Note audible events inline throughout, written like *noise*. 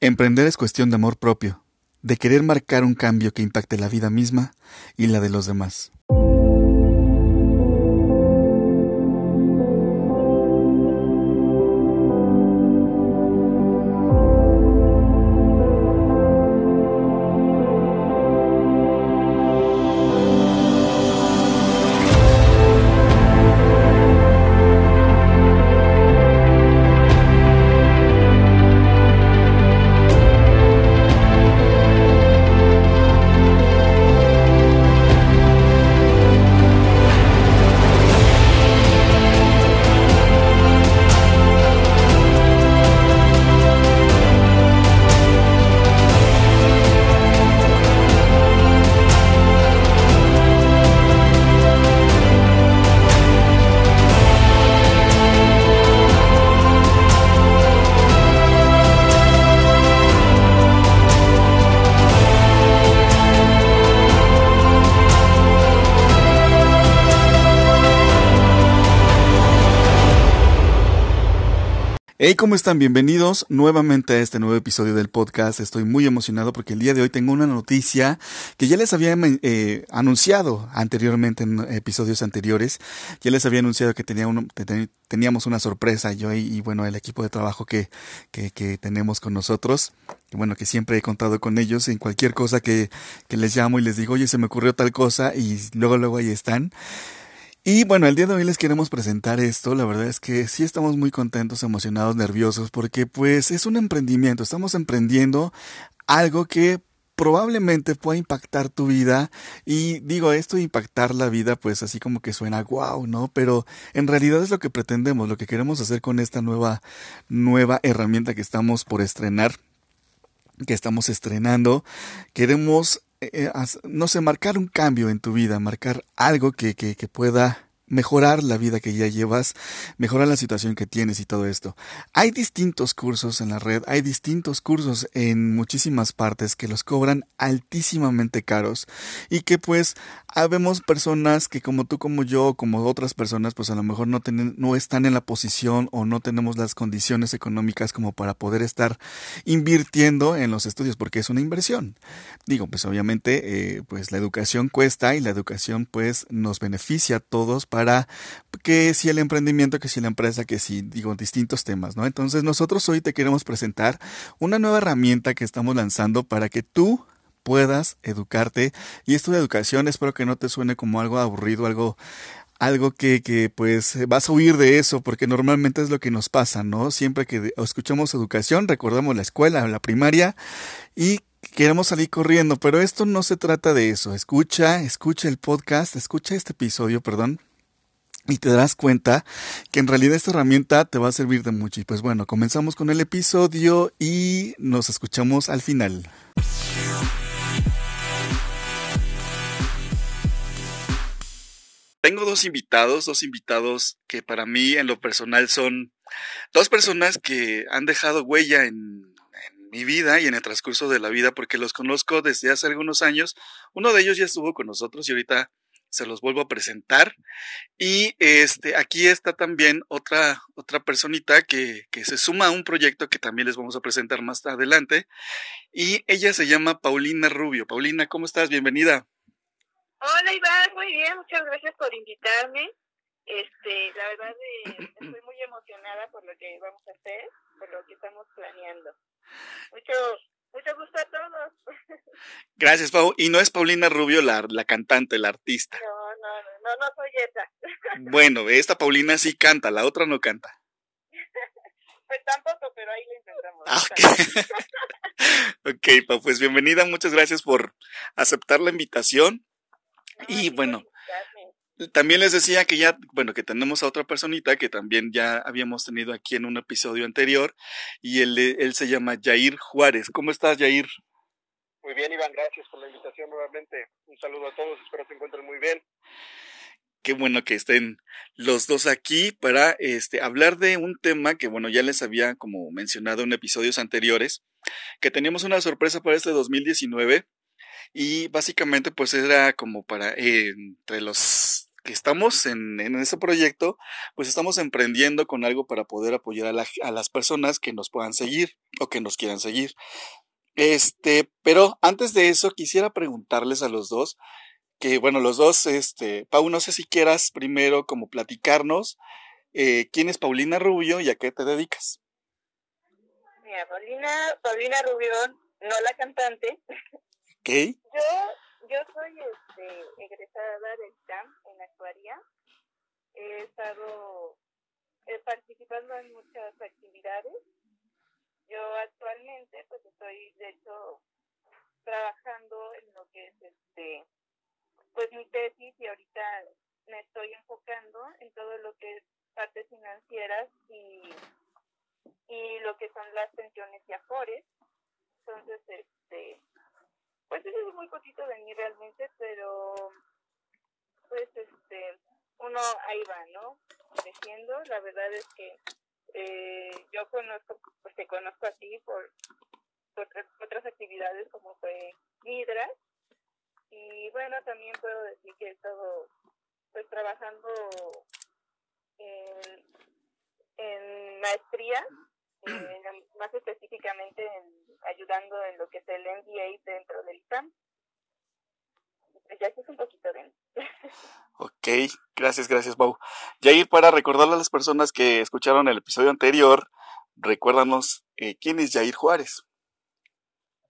Emprender es cuestión de amor propio, de querer marcar un cambio que impacte la vida misma y la de los demás. Bienvenidos nuevamente a este nuevo episodio del podcast. Estoy muy emocionado porque el día de hoy tengo una noticia que ya les había eh, anunciado anteriormente en episodios anteriores. Ya les había anunciado que tenía teníamos una sorpresa yo y, bueno, el equipo de trabajo que, que, que tenemos con nosotros. Y bueno, que siempre he contado con ellos en cualquier cosa que, que les llamo y les digo, oye, se me ocurrió tal cosa y luego, luego ahí están. Y bueno, el día de hoy les queremos presentar esto. La verdad es que sí estamos muy contentos, emocionados, nerviosos, porque pues es un emprendimiento. Estamos emprendiendo algo que probablemente pueda impactar tu vida y digo esto impactar la vida pues así como que suena wow, ¿no? Pero en realidad es lo que pretendemos, lo que queremos hacer con esta nueva nueva herramienta que estamos por estrenar, que estamos estrenando. Queremos eh, eh, no sé, marcar un cambio en tu vida, marcar algo que, que, que pueda mejorar la vida que ya llevas, mejorar la situación que tienes y todo esto. Hay distintos cursos en la red, hay distintos cursos en muchísimas partes que los cobran altísimamente caros y que pues habemos personas que como tú, como yo, como otras personas, pues a lo mejor no, tienen, no están en la posición o no tenemos las condiciones económicas como para poder estar invirtiendo en los estudios, porque es una inversión. Digo, pues obviamente, eh, pues la educación cuesta y la educación pues nos beneficia a todos para que si el emprendimiento, que si la empresa, que si, digo, distintos temas, ¿no? Entonces nosotros hoy te queremos presentar una nueva herramienta que estamos lanzando para que tú puedas educarte. Y esto de educación espero que no te suene como algo aburrido, algo algo que, que pues vas a huir de eso porque normalmente es lo que nos pasa, ¿no? Siempre que escuchamos educación, recordamos la escuela, la primaria y queremos salir corriendo, pero esto no se trata de eso. Escucha, escucha el podcast, escucha este episodio, perdón, y te darás cuenta que en realidad esta herramienta te va a servir de mucho. Y pues bueno, comenzamos con el episodio y nos escuchamos al final. Tengo dos invitados, dos invitados que para mí en lo personal son dos personas que han dejado huella en, mi vida y en el transcurso de la vida porque los conozco desde hace algunos años. Uno de ellos ya estuvo con nosotros y ahorita se los vuelvo a presentar. Y este, aquí está también otra, otra personita que, que, se suma a un proyecto que también les vamos a presentar más adelante. Y ella se llama Paulina Rubio. Paulina, ¿cómo estás? Bienvenida. Hola Iván, muy bien, muchas gracias por invitarme. Este, la verdad eh, estoy muy emocionada por lo que vamos a hacer, por lo que estamos planeando. Mucho, mucho gusto a todos. Gracias, Pau. Y no es Paulina Rubio la, la cantante, la artista. No, no, no, no, soy esa. *laughs* Bueno, esta Paulina sí canta, la otra no canta. Pues tampoco, pero ahí lo intentamos. Ah, ok, *laughs* Pau, pues bienvenida, muchas gracias por aceptar la invitación. y bueno, también les decía que ya, bueno, que tenemos a otra personita que también ya habíamos tenido aquí en un episodio anterior y él, él se llama Jair Juárez. ¿Cómo estás, Jair? Muy bien, Iván, gracias por la invitación nuevamente. Un saludo a todos, espero que se encuentren muy bien. Qué bueno que estén los dos aquí para este, hablar de un tema que, bueno, ya les había como mencionado en episodios anteriores, que teníamos una sorpresa para este 2019 y básicamente pues era como para eh, entre los que estamos en, en ese proyecto, pues estamos emprendiendo con algo para poder apoyar a, a las personas que nos puedan seguir o que nos quieran seguir. Este, pero antes de eso quisiera preguntarles a los dos, que bueno, los dos, este, Pau, no sé si quieras primero como platicarnos eh, quién es Paulina Rubio y a qué te dedicas. Mira, Paulina, Paulina Rubio, no la cantante. Ok. Yo, yo soy este, egresada del CAM en actuaría. He estado eh, participando en muchas actividades. Yo actualmente pues estoy de hecho trabajando en lo que es este pues mi tesis y ahorita me estoy enfocando en todo lo que es partes financieras y, y lo que son las pensiones y afores. Entonces, este, pues eso es muy poquito de mí realmente, pero pues este, uno ahí va, ¿no? Creciendo. La verdad es que eh, yo conozco, pues te conozco a ti por, por otras actividades como fue Hidra. Y bueno, también puedo decir que he estado pues trabajando en maestría, eh, más específicamente en, ayudando en lo que es el MBA dentro del ITAM. Pues ya es un poquito bien. ok, gracias, gracias, Bau. Yair, para recordarle a las personas que escucharon el episodio anterior, recuérdanos eh, quién es Jair Juárez.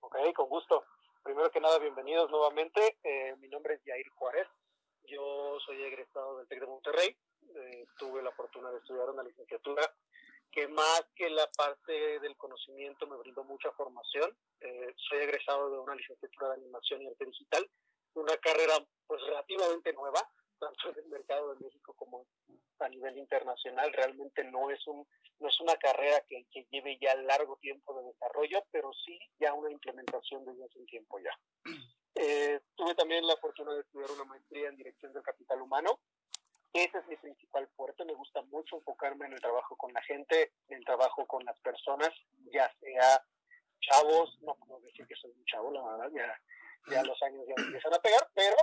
Ok, con gusto. Primero que nada, bienvenidos nuevamente. Eh, mi nombre es Jair Juárez. Yo soy egresado del TEC de Monterrey. Eh, tuve la fortuna de estudiar una licenciatura que más que la parte del conocimiento me brindó mucha formación. Eh, soy egresado de una licenciatura de animación y arte digital, una carrera pues relativamente nueva, tanto en el mercado de México como a nivel internacional. Realmente no es un no es una carrera que, que lleve ya largo tiempo de desarrollo, pero sí ya una implementación desde hace un tiempo ya. Eh, tuve también la fortuna de estudiar una maestría en dirección del capital humano. Ese es mi principal fuerte. Me gusta mucho enfocarme en el trabajo con la gente, en el trabajo con las personas, ya sea chavos, no puedo decir que soy un chavo, la verdad, ya, ya los años ya me empiezan a pegar, pero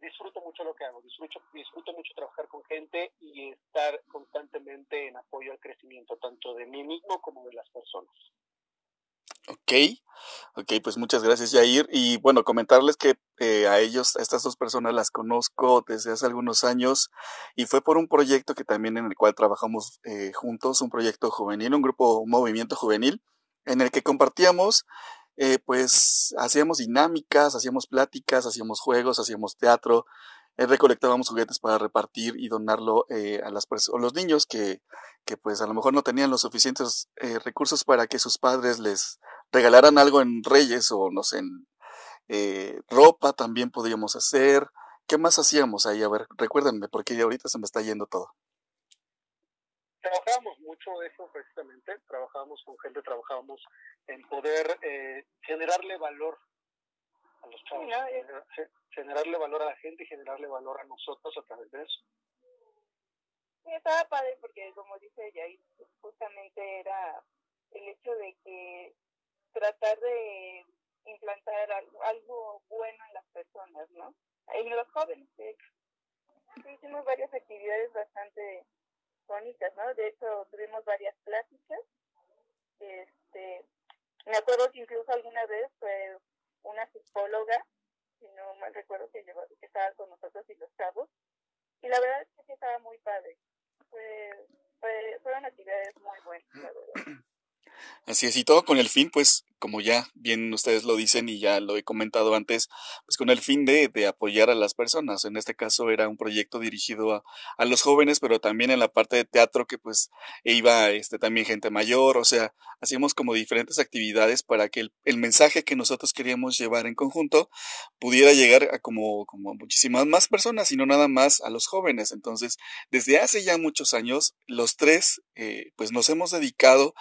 disfruto mucho lo que hago, disfruto, disfruto mucho trabajar con gente y estar constantemente en apoyo al crecimiento tanto de mí mismo como de las personas. Ok, ok, pues muchas gracias Jair. Y bueno, comentarles que eh, a ellos, a estas dos personas las conozco desde hace algunos años y fue por un proyecto que también en el cual trabajamos eh, juntos, un proyecto juvenil, un grupo, un movimiento juvenil, en el que compartíamos, eh, pues hacíamos dinámicas, hacíamos pláticas, hacíamos juegos, hacíamos teatro, recolectábamos juguetes para repartir y donarlo a las a los niños que, que pues a lo mejor no tenían los suficientes recursos para que sus padres les regalaran algo en Reyes o no sé, en eh, ropa también podríamos hacer. ¿Qué más hacíamos ahí? A ver, recuérdenme, porque ahorita se me está yendo todo. Trabajábamos mucho eso precisamente, trabajábamos con gente, trabajábamos en poder eh, generarle valor a los chavos, generarle valor a la gente y generarle valor a nosotros a través de eso. Sí, estaba padre porque como dice Yair, justamente era el hecho de que tratar de implantar algo, bueno en las personas, ¿no? En los jóvenes, de hecho. Hicimos varias actividades bastante bonitas, ¿no? De hecho, tuvimos varias pláticas. Este, me acuerdo que incluso alguna vez fue una psicóloga, si no mal recuerdo, que, que estaba con nosotros y los chavos. Y la verdad es que estaba muy padre. Fue, fue, fueron actividades muy buenas, la verdad. *clears throat* Así es, y todo con el fin, pues, como ya bien ustedes lo dicen y ya lo he comentado antes, pues con el fin de, de apoyar a las personas. En este caso era un proyecto dirigido a, a, los jóvenes, pero también en la parte de teatro que pues iba este, también gente mayor, o sea, hacíamos como diferentes actividades para que el, mensaje que nosotros queríamos llevar en conjunto pudiera llegar a como, como muchísimas más personas y no nada más a los jóvenes. Entonces, desde hace ya muchos años, los tres eh, pues nos hemos dedicado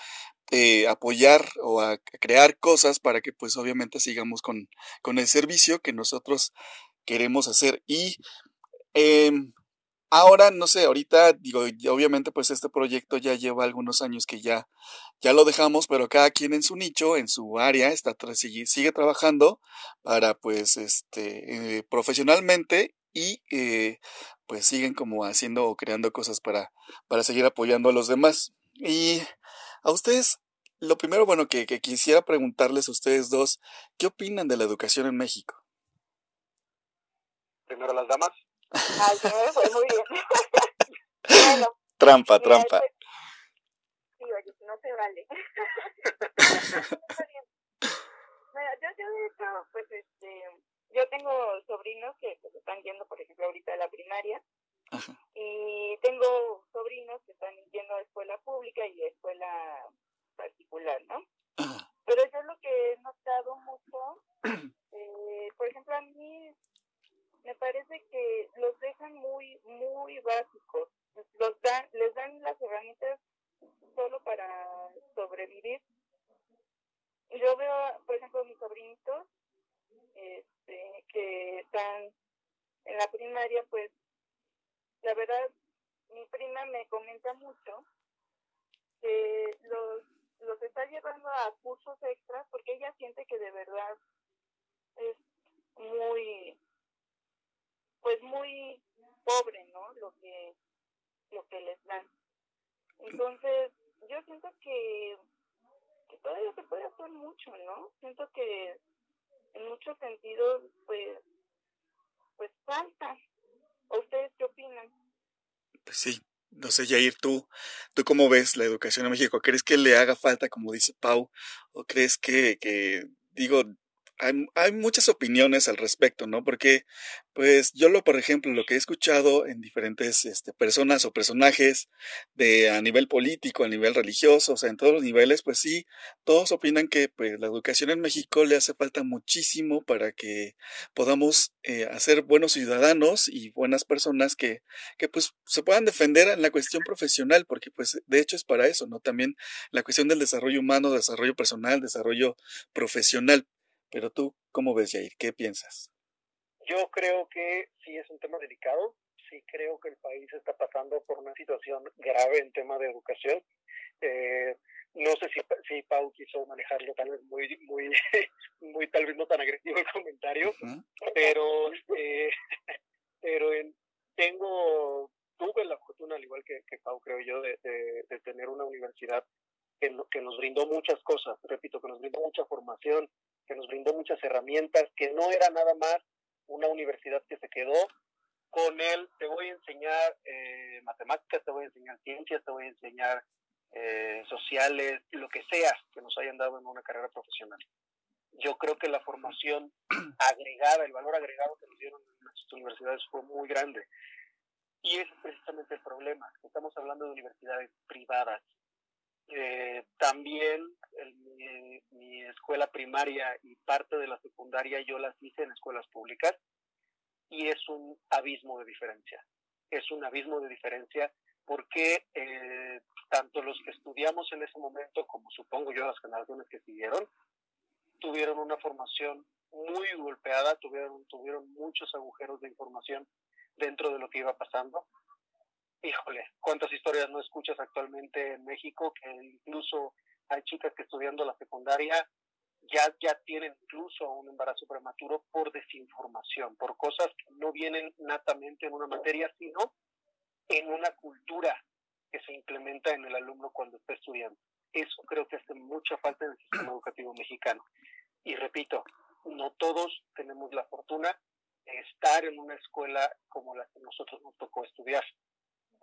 eh, apoyar o a crear cosas para que pues obviamente sigamos con, con el servicio que nosotros queremos hacer. Y eh, ahora, no sé, ahorita digo, obviamente pues este proyecto ya lleva algunos años que ya, ya lo dejamos, pero cada quien en su nicho, en su área, está, sigue, sigue trabajando para pues este, eh, profesionalmente y eh, pues siguen como haciendo o creando cosas para, para seguir apoyando a los demás. Y a ustedes, lo primero, bueno, que, que quisiera preguntarles a ustedes dos, ¿qué opinan de la educación en México? Primero las damas. Ay, fue muy bien. *laughs* bueno, trampa, trampa. Sí, oye, no se vale. *laughs* bueno, yo, yo de hecho, pues este, yo tengo sobrinos que pues, están yendo, por ejemplo, ahorita a la primaria. Y tengo sobrinos que están yendo a escuela pública y a escuela particular, ¿no? Pero yo lo que he notado mucho, *clears throat* eh, por ejemplo, a mí me parece que los dejan muy, muy básicos. Los dan, les dan las herramientas solo para sobrevivir. Yo veo, por ejemplo, mis sobrinitos este, que están en la primaria, pues la verdad, mi prima me comenta mucho que los, los está llevando a cursos extras porque ella siente que de verdad es muy, pues muy pobre, ¿no? Lo que, lo que les dan. Entonces, yo siento que, que todavía se puede hacer mucho, ¿no? Siento que en muchos sentidos, pues, pues falta. Ustedes qué opinan? Pues sí, no sé, Jair, ¿tú, ¿tú cómo ves la educación en México? ¿Crees que le haga falta, como dice Pau? ¿O crees que, que digo, hay, hay, muchas opiniones al respecto, ¿no? Porque, pues, yo lo, por ejemplo, lo que he escuchado en diferentes este, personas o personajes de a nivel político, a nivel religioso, o sea, en todos los niveles, pues sí, todos opinan que pues, la educación en México le hace falta muchísimo para que podamos eh, hacer buenos ciudadanos y buenas personas que, que, pues, se puedan defender en la cuestión profesional, porque, pues, de hecho es para eso, ¿no? También la cuestión del desarrollo humano, desarrollo personal, desarrollo profesional. Pero tú, ¿cómo ves, Jair? ¿Qué piensas? Yo creo que sí es un tema delicado. Sí creo que el país está pasando por una situación grave en tema de educación. Eh, no sé si, si Pau quiso manejarlo tal vez muy, muy, *laughs* muy tal vez no tan agresivo el comentario, pero, eh, *laughs* pero en, tengo, tuve la fortuna, al igual que, que Pau creo yo, de, de, de tener una universidad que, que nos brindó muchas cosas, repito, que nos brindó mucha formación, que nos brindó muchas herramientas, que no era nada más una universidad que se quedó con él, te voy a enseñar eh, matemáticas, te voy a enseñar ciencias, te voy a enseñar eh, sociales, lo que sea que nos hayan dado en una carrera profesional. Yo creo que la formación *clears throat* agregada, el valor agregado que nos dieron en nuestras universidades fue muy grande. Y ese es precisamente el problema. Estamos hablando de universidades privadas, eh, también mi, mi, escuela primaria y parte de la secundaria yo las hice en escuelas públicas y es un abismo de diferencia. Es un abismo de diferencia porque eh, tanto los que estudiamos en ese momento como supongo yo las generaciones que siguieron tuvieron una formación muy golpeada, tuvieron, tuvieron muchos agujeros de información dentro de lo que iba pasando híjole, cuántas historias no escuchas actualmente en México, que incluso hay chicas que estudiando la secundaria ya, ya tienen incluso un embarazo prematuro por desinformación, por cosas que no vienen natamente en una materia, sino en una cultura que se implementa en el alumno cuando está estudiando. Eso creo que hace mucha falta en el sistema *clears throat* educativo mexicano. Y repito, no todos tenemos la fortuna de estar en una escuela como la que nosotros nos tocó estudiar.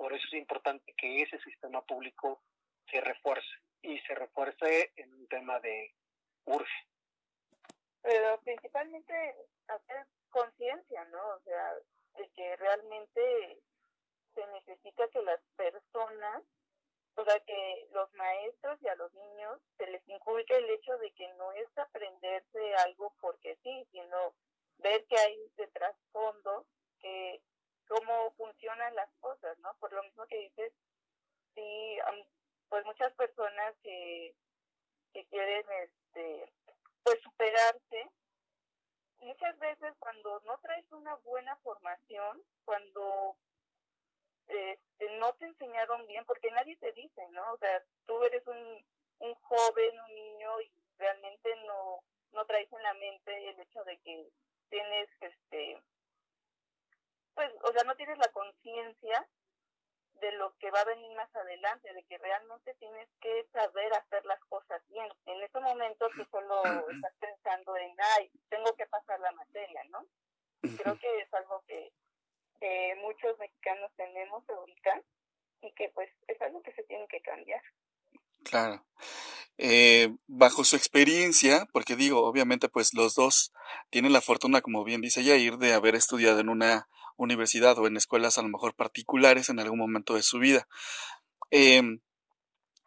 Por eso es importante que ese sistema público se refuerce y se refuerce en un tema de urge. Pero principalmente hacer conciencia, ¿no? O sea, de que realmente se necesita que las personas, o sea, que los maestros y a los niños se les inculque el hecho de que no es aprenderse algo porque sí, sino ver que hay de trasfondo que cómo funcionan las cosas, ¿no? Por lo mismo que dices, sí, pues muchas personas que, que quieren, este, pues superarse, muchas veces cuando no traes una buena formación, cuando este, no te enseñaron bien, porque nadie te dice, ¿no? O sea, tú eres un, un joven, un niño y realmente no, no traes en la mente el hecho de que tienes este pues, o sea, no tienes la conciencia de lo que va a venir más adelante, de que realmente tienes que saber hacer las cosas bien. En ese momento tú solo estás pensando en, ay, tengo que pasar la materia, ¿no? Creo que es algo que, muchos mexicanos tenemos ahorita y que pues es algo que se tiene que cambiar. Claro. Eh, bajo su experiencia, porque digo, obviamente pues los dos tienen la fortuna, como bien dice Yair, de haber estudiado en una universidad o en escuelas a lo mejor particulares en algún momento de su vida. Em,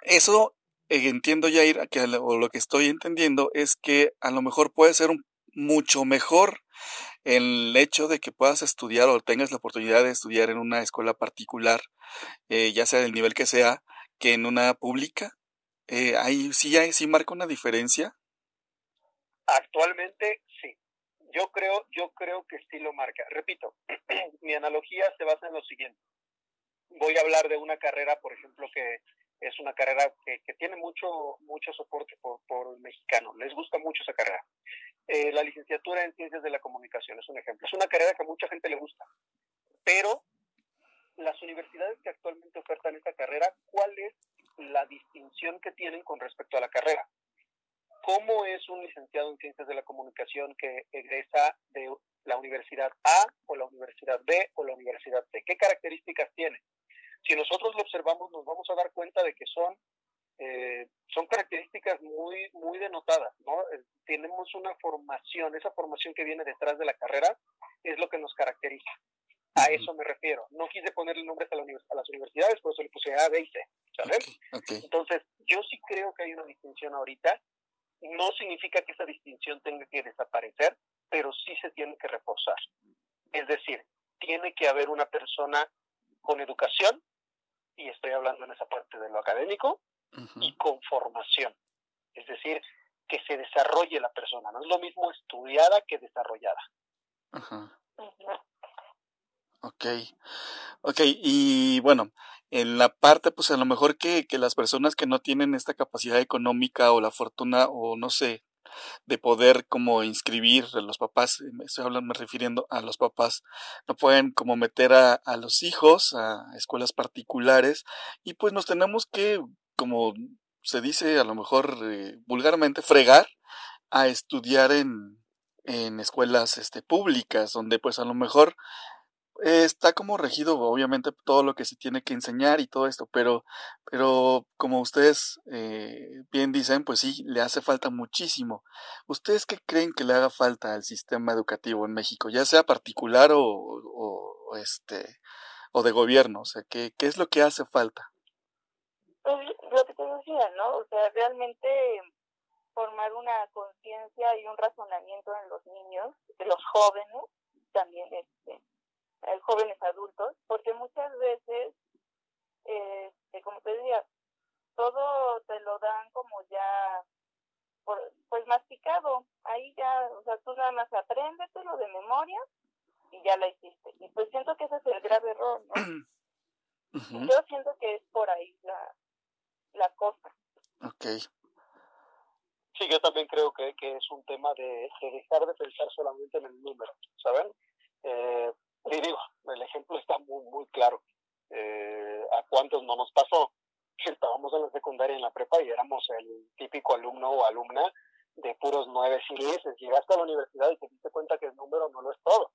eso eh, entiendo Yair, que, o lo que estoy entendiendo es que a lo mejor puede ser un, mucho mejor el hecho de que puedas estudiar o tengas la oportunidad de estudiar en una escuela particular, eh, ya sea del nivel que sea, que en una pública. Eh, ahí sí, sí marca una diferencia. Actualmente sí. Yo creo, yo creo que sí lo marca. Repito, *clears throat* mi analogía se basa en lo siguiente. Voy a hablar de una carrera, por ejemplo, que es una carrera que, tiene mucho, mucho soporte por, por el mexicano. Les gusta mucho esa carrera. Eh, la licenciatura en Ciencias de la Comunicación es un ejemplo. Es una carrera que a mucha gente le gusta, pero las universidades que actualmente ofertan esta carrera, ¿cuál es la distinción que tienen con respecto a la carrera? ¿Cómo es un licenciado en Ciencias de la Comunicación que egresa de la Universidad A o la Universidad B o la Universidad C? ¿Qué características tiene? Si nosotros lo observamos, nos vamos a dar cuenta de que son eh, son características muy, muy denotadas, ¿no? Eh, tenemos una formación, esa formación que viene detrás de la carrera es lo que nos caracteriza. A eso me refiero. No quise ponerle nombres a, las universidades, por eso le puse A, B y C, ¿sabes? Entonces, yo sí creo que hay una distinción ahorita. No significa que esa distinción tenga que desaparecer, pero sí se tiene que reforzar. Es decir, tiene que haber una persona con educación, y estoy hablando en esa parte de lo académico, y con formación. Es decir, que se desarrolle la persona. No es lo mismo estudiada que desarrollada. Ajá. Ok. Ok, y bueno, en la parte, pues a lo mejor que, que las personas que no tienen esta capacidad económica o la fortuna o no sé, de poder como inscribir los papás, estoy hablando, me refiriendo a los papás, no pueden como meter a, a los hijos a escuelas particulares y pues nos tenemos que como se dice a lo mejor eh, vulgarmente, fregar a estudiar en, en escuelas este, públicas, donde pues a lo mejor está como regido obviamente todo lo que se tiene que enseñar y todo esto, pero, pero como ustedes eh, bien dicen, pues sí, le hace falta muchísimo. ¿Ustedes qué creen que le haga falta al sistema educativo en México, ya sea particular o, este o de gobierno? O sea, ¿qué, qué es lo que hace falta? Pues lo que te decía, ¿no? O sea, realmente formar una conciencia y un razonamiento en los niños, de los jóvenes, también este, en jóvenes adultos, porque muchas veces, este, como te decía, todo te lo dan como ya, por, pues masticado, ahí ya, o sea, tú nada más apréndetelo de memoria y ya la hiciste. Y pues siento que ese es el grave error, ¿no? *clears throat* Yo siento que es por ahí la, la cosa. Ok. Sí, yo también creo que, que es un tema de, dejar de pensar solamente en el número, ¿saben? Eh, y digo, el ejemplo está muy, muy claro. Eh, ¿A cuántos no nos pasó? *laughs* Estábamos en la secundaria en la prepa y éramos el típico alumno o alumna de puros nueve y dieces. Llegaste a la universidad y te diste cuenta que el número no lo es todo.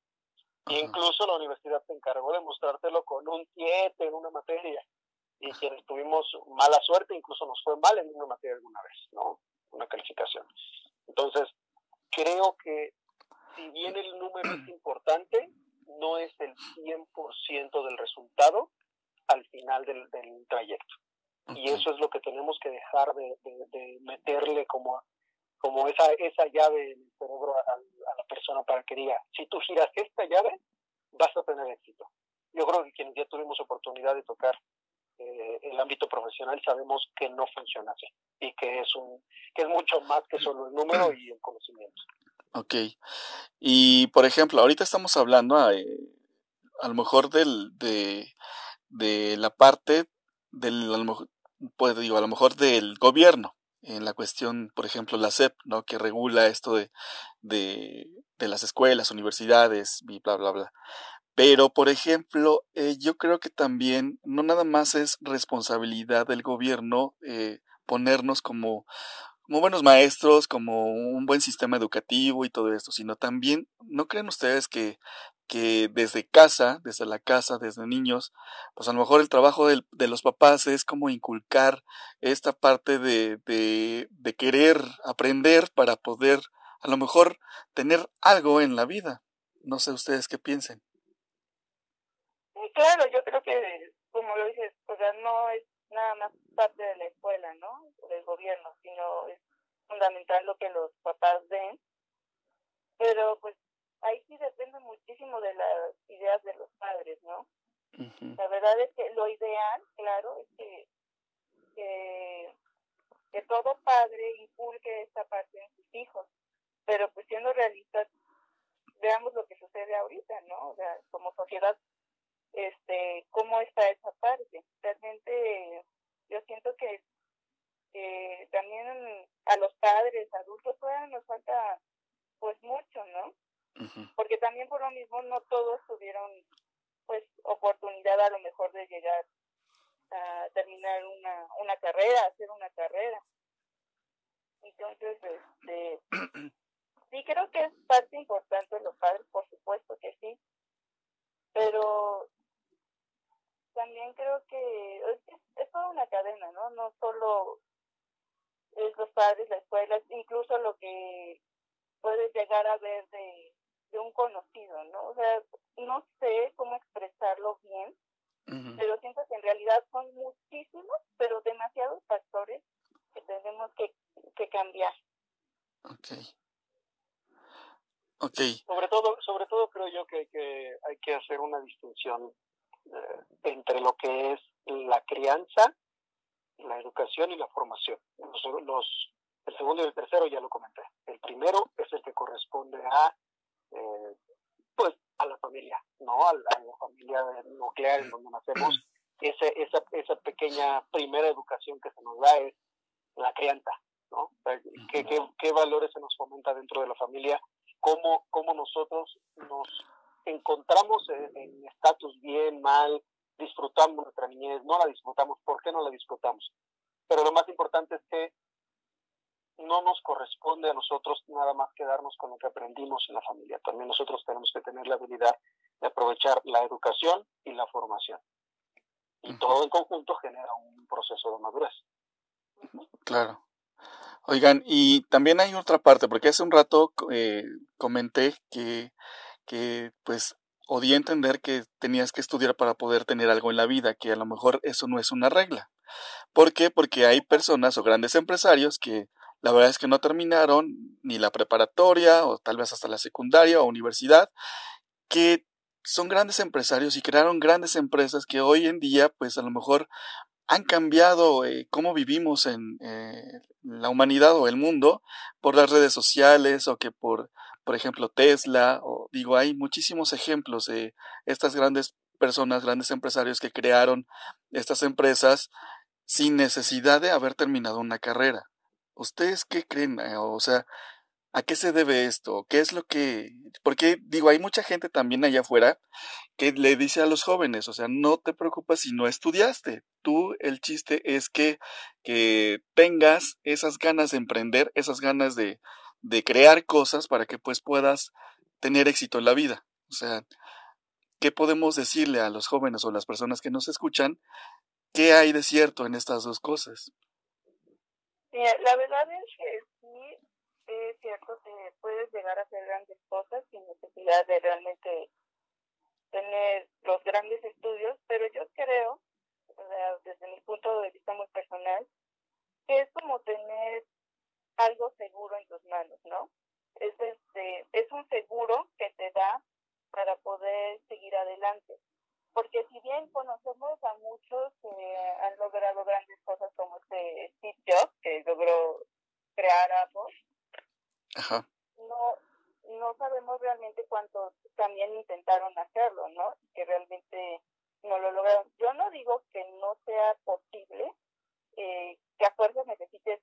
Incluso la universidad se encargó de mostrártelo con un 7 en una materia y quienes tuvimos mala suerte, incluso nos fue mal en una materia alguna vez, ¿no? Una calificación. Entonces, creo que si bien el número es importante, no es el 100% del resultado al final del, del trayecto. Y eso es lo que tenemos que dejar de, de, meterle como, como esa, esa llave en el cerebro a, a, la persona para que diga, si tú giras esta llave, vas a tener éxito. Yo creo que quienes ya tuvimos oportunidad de tocar eh, el ámbito profesional sabemos que no funciona así y que es un que es mucho más que solo el número y el conocimiento. Ok. Y por ejemplo, ahorita estamos hablando a, eh, a lo mejor del, de, de la parte del, a lo mejor, pues digo, a lo mejor del gobierno, en la cuestión, por ejemplo, la SEP, ¿no? Que regula esto de, de, de las escuelas, universidades y bla, bla, bla. Pero, por ejemplo, eh, yo creo que también no nada más es responsabilidad del gobierno eh, ponernos como, como buenos maestros, como un buen sistema educativo y todo esto, sino también, ¿no creen ustedes que, que desde casa, desde la casa, desde niños, pues a lo mejor el trabajo de, de los papás es como inculcar esta parte de, de, de querer aprender para poder a lo mejor tener algo en la vida? No sé ustedes qué piensen claro, yo creo que, como lo dices, o sea, no es nada más parte de la escuela, ¿no? Del gobierno, sino es fundamental lo que los papás den. Pero pues ahí sí depende muchísimo de las ideas de los padres, ¿no? La verdad es que lo ideal, claro, es que, que, que todo padre inculque esta parte en sus hijos. Pero pues siendo realistas, veamos lo que sucede ahorita, ¿no? O sea, como sociedad este cómo está esa parte. Realmente yo siento que también a los padres, adultos, todavía nos falta pues mucho, ¿no? Porque también por lo mismo no todos tuvieron pues oportunidad a lo mejor de llegar a terminar una, una carrera, hacer una carrera. Entonces, este, *clears throat* sí creo que es parte importante de los padres, por supuesto que sí, pero también creo que es, toda una cadena, ¿no? No solo es los padres, la escuela, incluso lo que puedes llegar a ver de, de un conocido, ¿no? O sea, no sé cómo expresarlo bien, pero siento que en realidad son muchísimos, pero demasiados factores que tenemos que, que cambiar. Okay. Okay. Sobre todo, sobre todo creo yo que, que hay que hacer una distinción entre lo que es la crianza, la educación y la formación. Los, el segundo y el tercero ya lo comenté. El primero es el que corresponde a, eh, pues, a la familia, ¿no? A la, familia nuclear en donde nacemos. *clears throat* Ese, esa, esa pequeña primera educación que se nos da es la crianza, ¿no? ¿Qué, qué, qué valores se nos fomenta dentro de la familia? ¿Cómo, cómo nosotros nos encontramos en estatus bien, mal, disfrutamos nuestra niñez, no la disfrutamos, ¿por qué no la disfrutamos? Pero lo más importante es que no nos corresponde a nosotros nada más quedarnos con lo que aprendimos en la familia. También nosotros tenemos que tener la habilidad de aprovechar la educación y la formación. Y todo en conjunto genera un proceso de madurez. Claro. Oigan, y también hay otra parte, porque hace un rato eh, comenté que que pues odié entender que tenías que estudiar para poder tener algo en la vida, que a lo mejor eso no es una regla. ¿Por qué? Porque hay personas o grandes empresarios que la verdad es que no terminaron ni la preparatoria o tal vez hasta la secundaria o universidad, que son grandes empresarios y crearon grandes empresas que hoy en día pues a lo mejor han cambiado eh, cómo vivimos en eh, la humanidad o el mundo por las redes sociales o que por por ejemplo, Tesla, o digo, hay muchísimos ejemplos de estas grandes personas, grandes empresarios que crearon estas empresas sin necesidad de haber terminado una carrera. ¿Ustedes qué creen? Eh, o sea, ¿a qué se debe esto? ¿Qué es lo que...? Porque, digo, hay mucha gente también allá afuera que le dice a los jóvenes, o sea, no te preocupes si no estudiaste. Tú, el chiste es que, que tengas esas ganas de emprender, esas ganas de, de crear cosas para que pues puedas tener éxito en la vida. O sea, ¿qué podemos decirle a los jóvenes o las personas que nos escuchan? ¿Qué hay de cierto en estas dos cosas? la verdad es que sí, es cierto que puedes llegar a hacer grandes cosas sin necesidad de realmente tener los grandes estudios, pero yo creo, desde mi punto de vista muy personal, que es como tener algo seguro en tus manos, ¿no? Es, este, es un seguro que te da para poder seguir adelante. Porque si bien conocemos a muchos que han logrado grandes cosas como este Steve Jobs, que logró crear Apple, no no sabemos realmente cuántos también intentaron hacerlo, ¿no? Que realmente no lo lograron. Yo no digo que no sea posible, eh, que a fuerzas necesites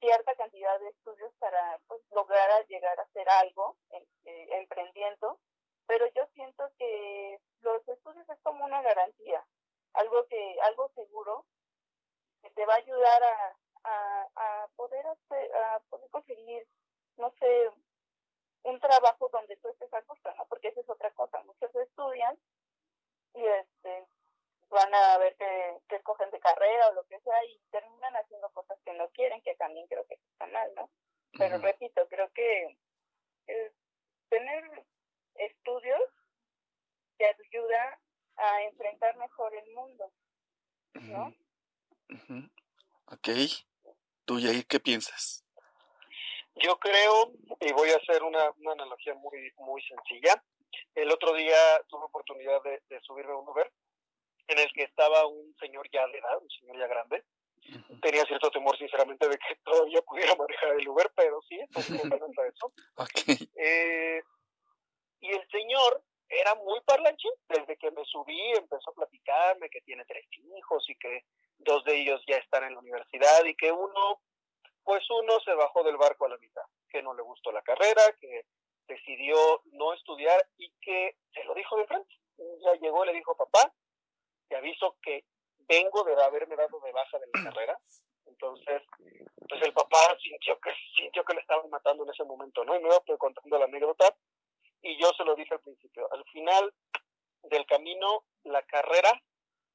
cierta cantidad de estudios para pues, lograr llegar a hacer algo eh, eh, emprendiendo, pero yo siento que los estudios es como una garantía, algo que algo seguro que te va a ayudar a, a, a poder hacer, a poder conseguir, no sé, un trabajo donde tú estés acostado, ¿no? porque esa es otra cosa, muchos estudian y este van a ver que, que escogen de carrera o lo que sea y terminan haciendo cosas que no quieren, que también creo que está mal, ¿no? Pero repito, creo que tener estudios te ayuda a enfrentar mejor el mundo, ¿no? Ok. ¿Tú, Yair, qué piensas? Yo creo, y voy a hacer una, una analogía muy, muy sencilla. El otro día tuve oportunidad de, de subirme a un Uber en el que estaba un señor ya de edad, un señor ya grande. Tenía cierto temor, sinceramente, de que *laughs* todavía pudiera manejar el Uber, pero sí, totalmente *laughs* eso. Okay. Eh, y el señor era muy parlanchín. Desde que me subí empezó a platicarme que tiene tres hijos y que dos de ellos ya están en la universidad y que uno, pues uno se bajó del barco a la mitad, que no le gustó la carrera, que decidió no estudiar y que se lo dijo de frente. Ya llegó y le dijo, papá, te aviso que vengo de haberme dado de baja de mi carrera. Entonces, pues el papá sintió que, sintió que le estaban matando en ese momento, ¿no? Y me iba contando la anécdota y yo se lo dije al principio. Al final del camino, la carrera,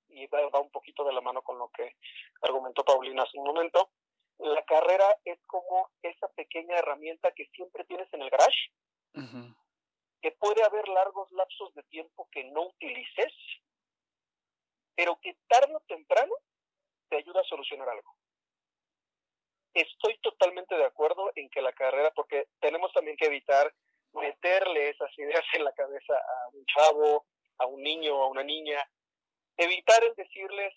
y va un poquito de la mano con lo que argumentó Paulina hace un momento, la carrera es como esa pequeña herramienta que siempre tienes en el garage, que puede haber largos lapsos de tiempo que no utilices, pero que tarde o temprano te ayuda a solucionar algo. Estoy totalmente de acuerdo en que la carrera, porque tenemos también que evitar meterle esas ideas en la cabeza a un chavo, a un niño, a una niña, evitar el decirles,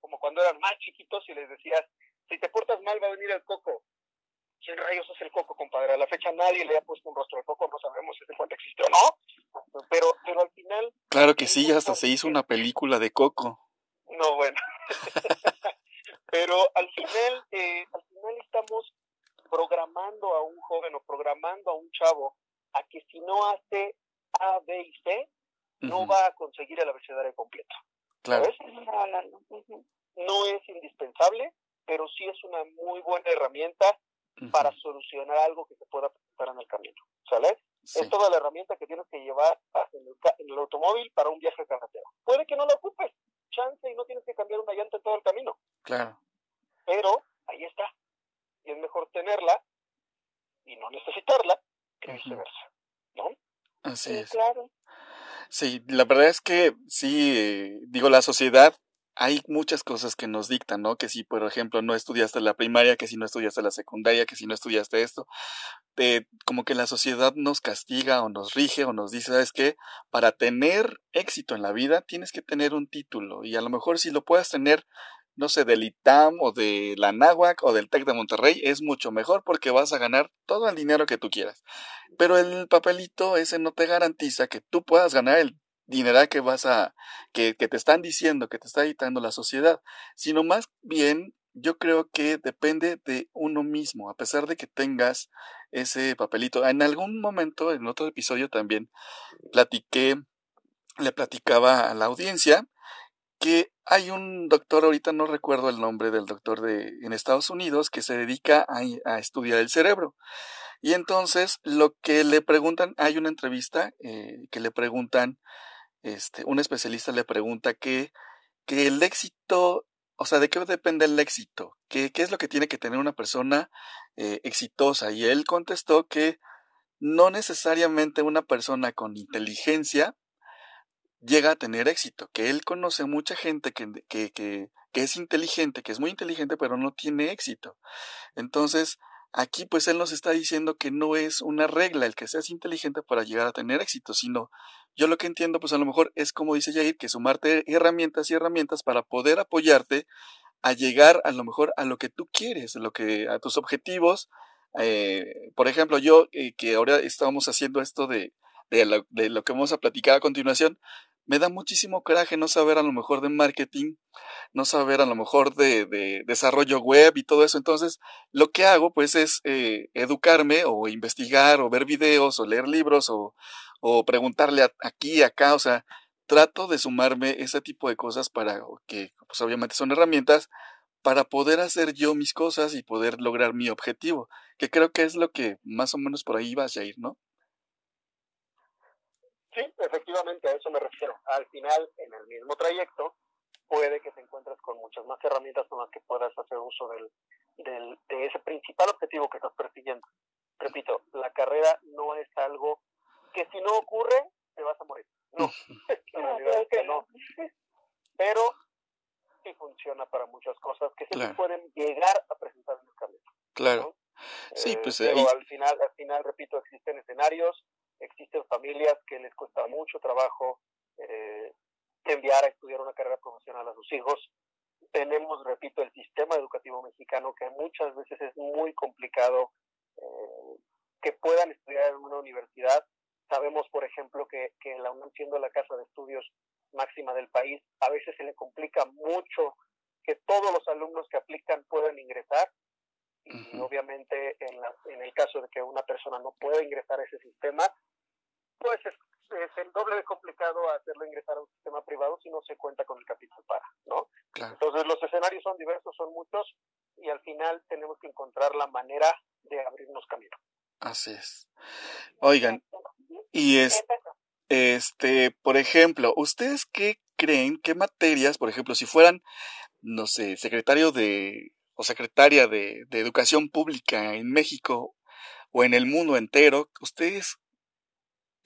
como cuando eran más chiquitos y les decías, si te portas mal va a venir el coco. ¿Quién rayos es el coco, compadre? A la fecha nadie le ha puesto un rostro al coco, no sabemos si cuánto existe o no, pero, pero al final... Claro que sí, hasta se hizo una película de coco. No, bueno. *laughs* pero al final, eh, al final estamos programando a un joven o programando a un chavo a que si no hace A, B y C, no va a conseguir el abecedario completo. Claro. No es indispensable, pero sí es una muy buena herramienta para solucionar algo que se pueda presentar en el camino. ¿Sale? Es toda la herramienta que tienes que llevar en el, en el automóvil para un viaje a carretera. Puede que no la ocupes, chance y no tienes que cambiar una llanta en todo el camino. Claro. Pero ahí está y es mejor tenerla y no necesitarla que viceversa, ¿no? Así es. Claro. Sí, la verdad es que sí, digo, la sociedad, hay muchas cosas que nos dictan, ¿no? Que si, por ejemplo, no estudiaste la primaria, que si no estudiaste la secundaria, que si no estudiaste esto, como que la sociedad nos castiga o nos rige o nos dice, ¿sabes qué? Para tener éxito en la vida tienes que tener un título y a lo mejor si lo puedes tener no sé, del ITAM o de la NAWAC o del TEC de Monterrey, es mucho mejor porque vas a ganar todo el dinero que tú quieras. Pero el papelito ese no te garantiza que tú puedas ganar el dinero que vas a, que, que te están diciendo, que te está editando la sociedad, sino más bien yo creo que depende de uno mismo, a pesar de que tengas ese papelito. En algún momento, en otro episodio también, platiqué, le platicaba a la audiencia que hay un doctor, ahorita no recuerdo el nombre del doctor de, en Estados Unidos, que se dedica a, estudiar el cerebro. Y entonces lo que le preguntan, hay una entrevista eh, que le preguntan, este, un especialista le pregunta que, el éxito, o sea, ¿de qué depende el éxito? ¿Qué, qué es lo que tiene que tener una persona eh, exitosa? Y él contestó que no necesariamente una persona con inteligencia llega a tener éxito, que él conoce mucha gente que, que, que, que, es inteligente, que es muy inteligente, pero no tiene éxito. Entonces, aquí pues él nos está diciendo que no es una regla el que seas inteligente para llegar a tener éxito, sino yo lo que entiendo pues a lo mejor es como dice Jair, que sumarte herramientas y herramientas para poder apoyarte a llegar a lo mejor a lo que tú quieres, a lo que a tus objetivos. Eh, por ejemplo, yo eh, que ahora estamos haciendo esto de, lo, de lo, que vamos a platicar a continuación, me da muchísimo coraje no saber a lo mejor de marketing, no saber a lo mejor de, de desarrollo web y todo eso. Entonces, lo que hago pues es eh, educarme o investigar o ver videos o leer libros o preguntarle aquí, acá, o sea, trato de sumarme ese tipo de cosas para que pues obviamente son herramientas para poder hacer yo mis cosas y poder lograr mi objetivo, que creo que es lo que más o menos por ahí vas a ir, ¿no? Sí, efectivamente, a eso me refiero. Al final, en el mismo trayecto, puede que te encuentres con muchas más herramientas con las que puedas hacer uso del, del, de ese principal objetivo que estás persiguiendo. Repito, la carrera no es algo que si no ocurre, te vas a morir. No, *laughs* en realidad es que no. Pero sí funciona para muchas cosas que se pueden llegar a presentar en el camino. Claro. Sí, eh, pues pero al final, al final, repito, existen escenarios, existen familias que les cuesta mucho trabajo eh, enviar a estudiar una carrera profesional a sus hijos. Tenemos, repito, el sistema educativo mexicano que muchas veces es muy complicado eh, que puedan estudiar en una universidad. Sabemos, por ejemplo, que, que la UNAM, siendo la casa de estudios máxima del país, a veces se le complica mucho que todos los alumnos que aplican puedan ingresar. Y obviamente en, la, en el caso de que una persona no pueda ingresar a ese sistema, pues es, el doble de complicado hacerlo ingresar a un sistema privado si no se cuenta con el capital para, ¿no? Entonces los escenarios son diversos, son muchos y al final tenemos que encontrar la manera de abrirnos camino. Así es. Oigan, y es, este, por ejemplo, ¿ustedes qué creen, qué materias, por ejemplo, si fueran, no sé, secretario de o secretaria de, de Educación Pública en México o en el mundo entero, ustedes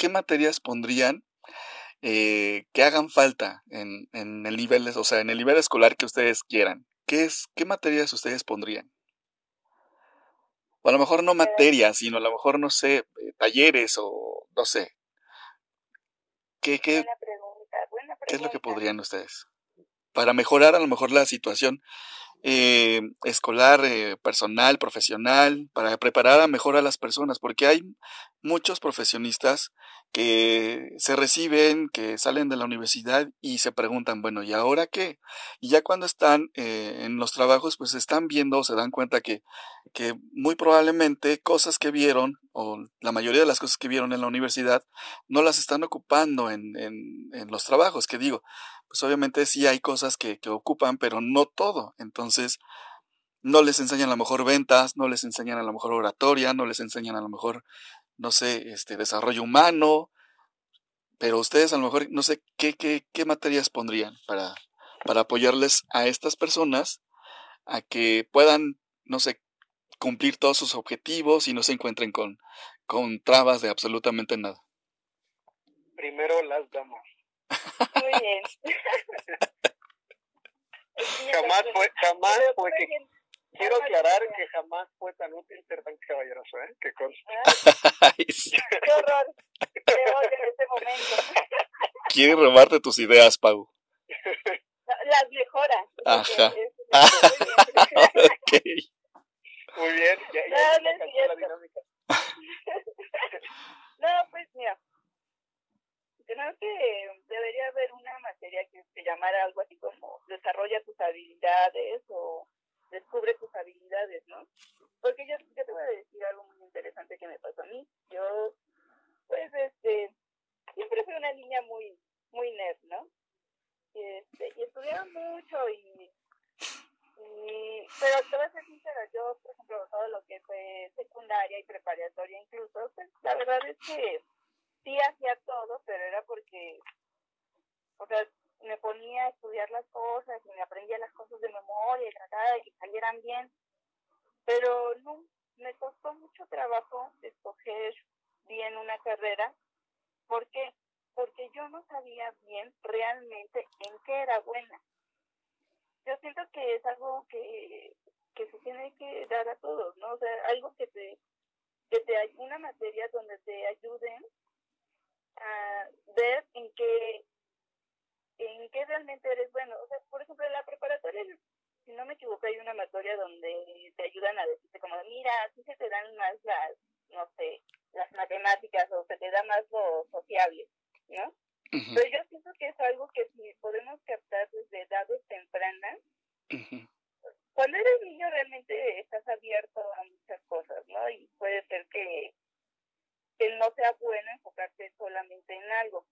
qué materias pondrían eh, que hagan falta en, en el nivel, o sea, en el nivel escolar que ustedes quieran? ¿Qué, es, ¿Qué materias ustedes pondrían? O a lo mejor no materias, sino a lo mejor, no sé, talleres o no sé. ¿Qué, qué, ¿Qué es lo que podrían ustedes? Para mejorar a lo mejor la situación eh, escolar, eh, personal, profesional, para preparar a mejor a las personas, porque hay muchos profesionistas que se reciben, que salen de la universidad y se preguntan, bueno, ¿y ahora qué? Y ya cuando están eh, en los trabajos, pues están viendo o se dan cuenta que, que muy probablemente cosas que vieron, o la mayoría de las cosas que vieron en la universidad, no las están ocupando en, en, en los trabajos, que digo, pues obviamente sí hay cosas que, que ocupan, pero no todo. Entonces, no les enseñan a lo mejor ventas, no les enseñan a lo mejor oratoria, no les enseñan a lo mejor, no sé, este desarrollo humano, pero ustedes a lo mejor, no sé, ¿qué, qué, qué materias pondrían para, para apoyarles a estas personas a que puedan, no sé, cumplir todos sus objetivos y no se encuentren con, con trabas de absolutamente nada? Primero las damas. Muy bien. *laughs* jamás fue, jamás fue que... Quiero aclarar que jamás fue tan útil ser tan caballeroso, ¿eh? Que *laughs* Qué horror. Qué odio en este momento. Quiere robarte tus ideas, Pau. Las mejora. Ajá. *laughs* okay. Muy bien. Ya, ya, no, no la dinámica. *laughs* no, pues mira, creo que debería haber una materia que se llamara algo así como desarrolla tus habilidades o descubre tus habilidades, ¿no? Porque yo, yo te voy a decir algo muy interesante que me pasó a mí. Yo, pues, este, siempre fui una niña muy, muy nerd, ¿no? Y, este, y estudiaba mucho y, y, pero te voy a ser sincera, yo, por ejemplo, todo lo que fue secundaria y preparatoria incluso, pues, la verdad es que sí hacía todo, pero era porque, o sea, me ponía a estudiar las cosas y me aprendía las cosas de memoria y que salieran bien. Pero no, me costó mucho trabajo escoger bien una carrera. ¿Por qué? Porque yo no sabía bien realmente en qué era buena. Yo siento que es algo que, que se tiene que dar a todos, ¿no? O sea, algo que te, que te, una materia donde te ayuden a ver en qué qué realmente eres bueno. O sea, por ejemplo, en la preparatoria, si no me equivoco, hay una materia donde te ayudan a decirte como, mira, si se te dan más las, no sé, las matemáticas o se te da más lo sociable, ¿no? Pero yo siento que es algo que si podemos captar desde edades tempranas, cuando eres niño realmente estás abierto a muchas cosas, ¿no? Y puede ser que que no sea bueno enfocarte solamente en algo,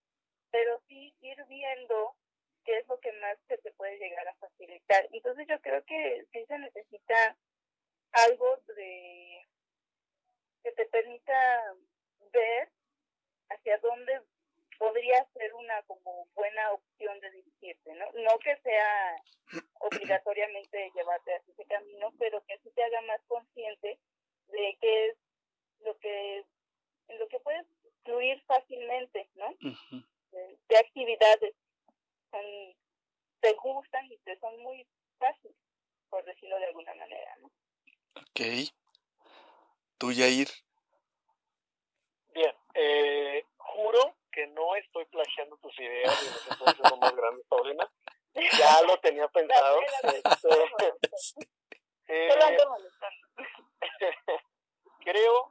pero sí ir viendo qué es lo que más se te puede llegar a facilitar. Entonces yo creo que sí se necesita algo de que te permita ver hacia dónde podría ser una como buena opción de dirigirte, ¿no? No que sea obligatoriamente llevarte hacia ese camino, pero que sí te haga más consciente de qué es lo que en lo que puedes fluir fácilmente, ¿no? de, actividades son, te gustan y te son muy fáciles, por decirlo de alguna manera, ¿no? Ok. ¿Tú, Yair? Bien, eh, juro que no estoy plagiando tus ideas y grandes, Paulina. Ya lo tenía *laughs* pensado. Este, *laughs* eh, *laughs* creo,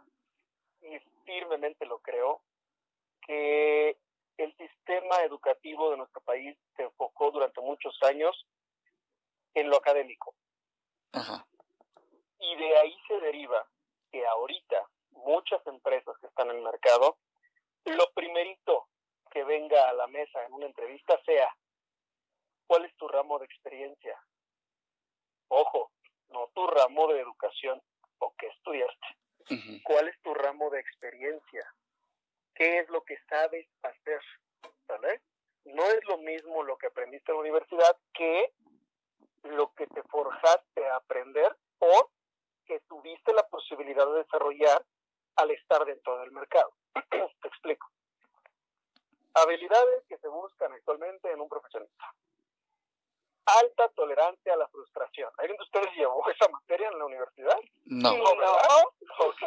y firmemente lo creo, que el sistema educativo de nuestro país se enfocó durante muchos años en lo académico. Y de ahí se deriva que ahorita muchas empresas que están en el mercado, lo primerito que venga a la mesa en una entrevista sea, ¿cuál es tu ramo de experiencia? Ojo, no tu ramo de educación o qué estudiaste. ¿Cuál es tu ramo de experiencia? ¿Qué es lo que sabes hacer? ¿Vale? No es lo mismo lo que aprendiste en la universidad que lo que te forjaste a aprender o que tuviste la posibilidad de desarrollar al estar dentro del mercado. *clears throat* te explico. Habilidades que se buscan actualmente en un profesionista. Alta tolerancia a la frustración. ¿Alguien de ustedes llevó esa materia en la universidad? No. ¿No? Ok.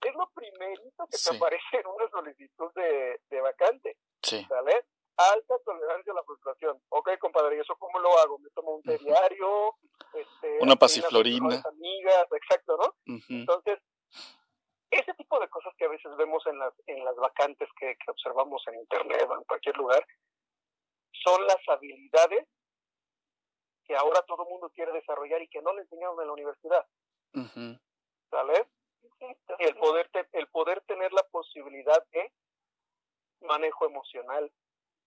Es lo primerito que te aparece en una solicitud de, de vacante. Sí. ¿Sale? Alta tolerancia a la frustración. Ok, compadre, ¿y eso cómo lo hago? ¿Me tomo un té diario? Este, una pasiflorina. Amigas, exacto, ¿no? Entonces, ese tipo de cosas que a veces vemos en las, en las vacantes que, observamos en internet o en cualquier lugar, son las habilidades que ahora todo el mundo quiere desarrollar y que no le enseñaron en la universidad. El poder, el poder tener la posibilidad de manejo emocional,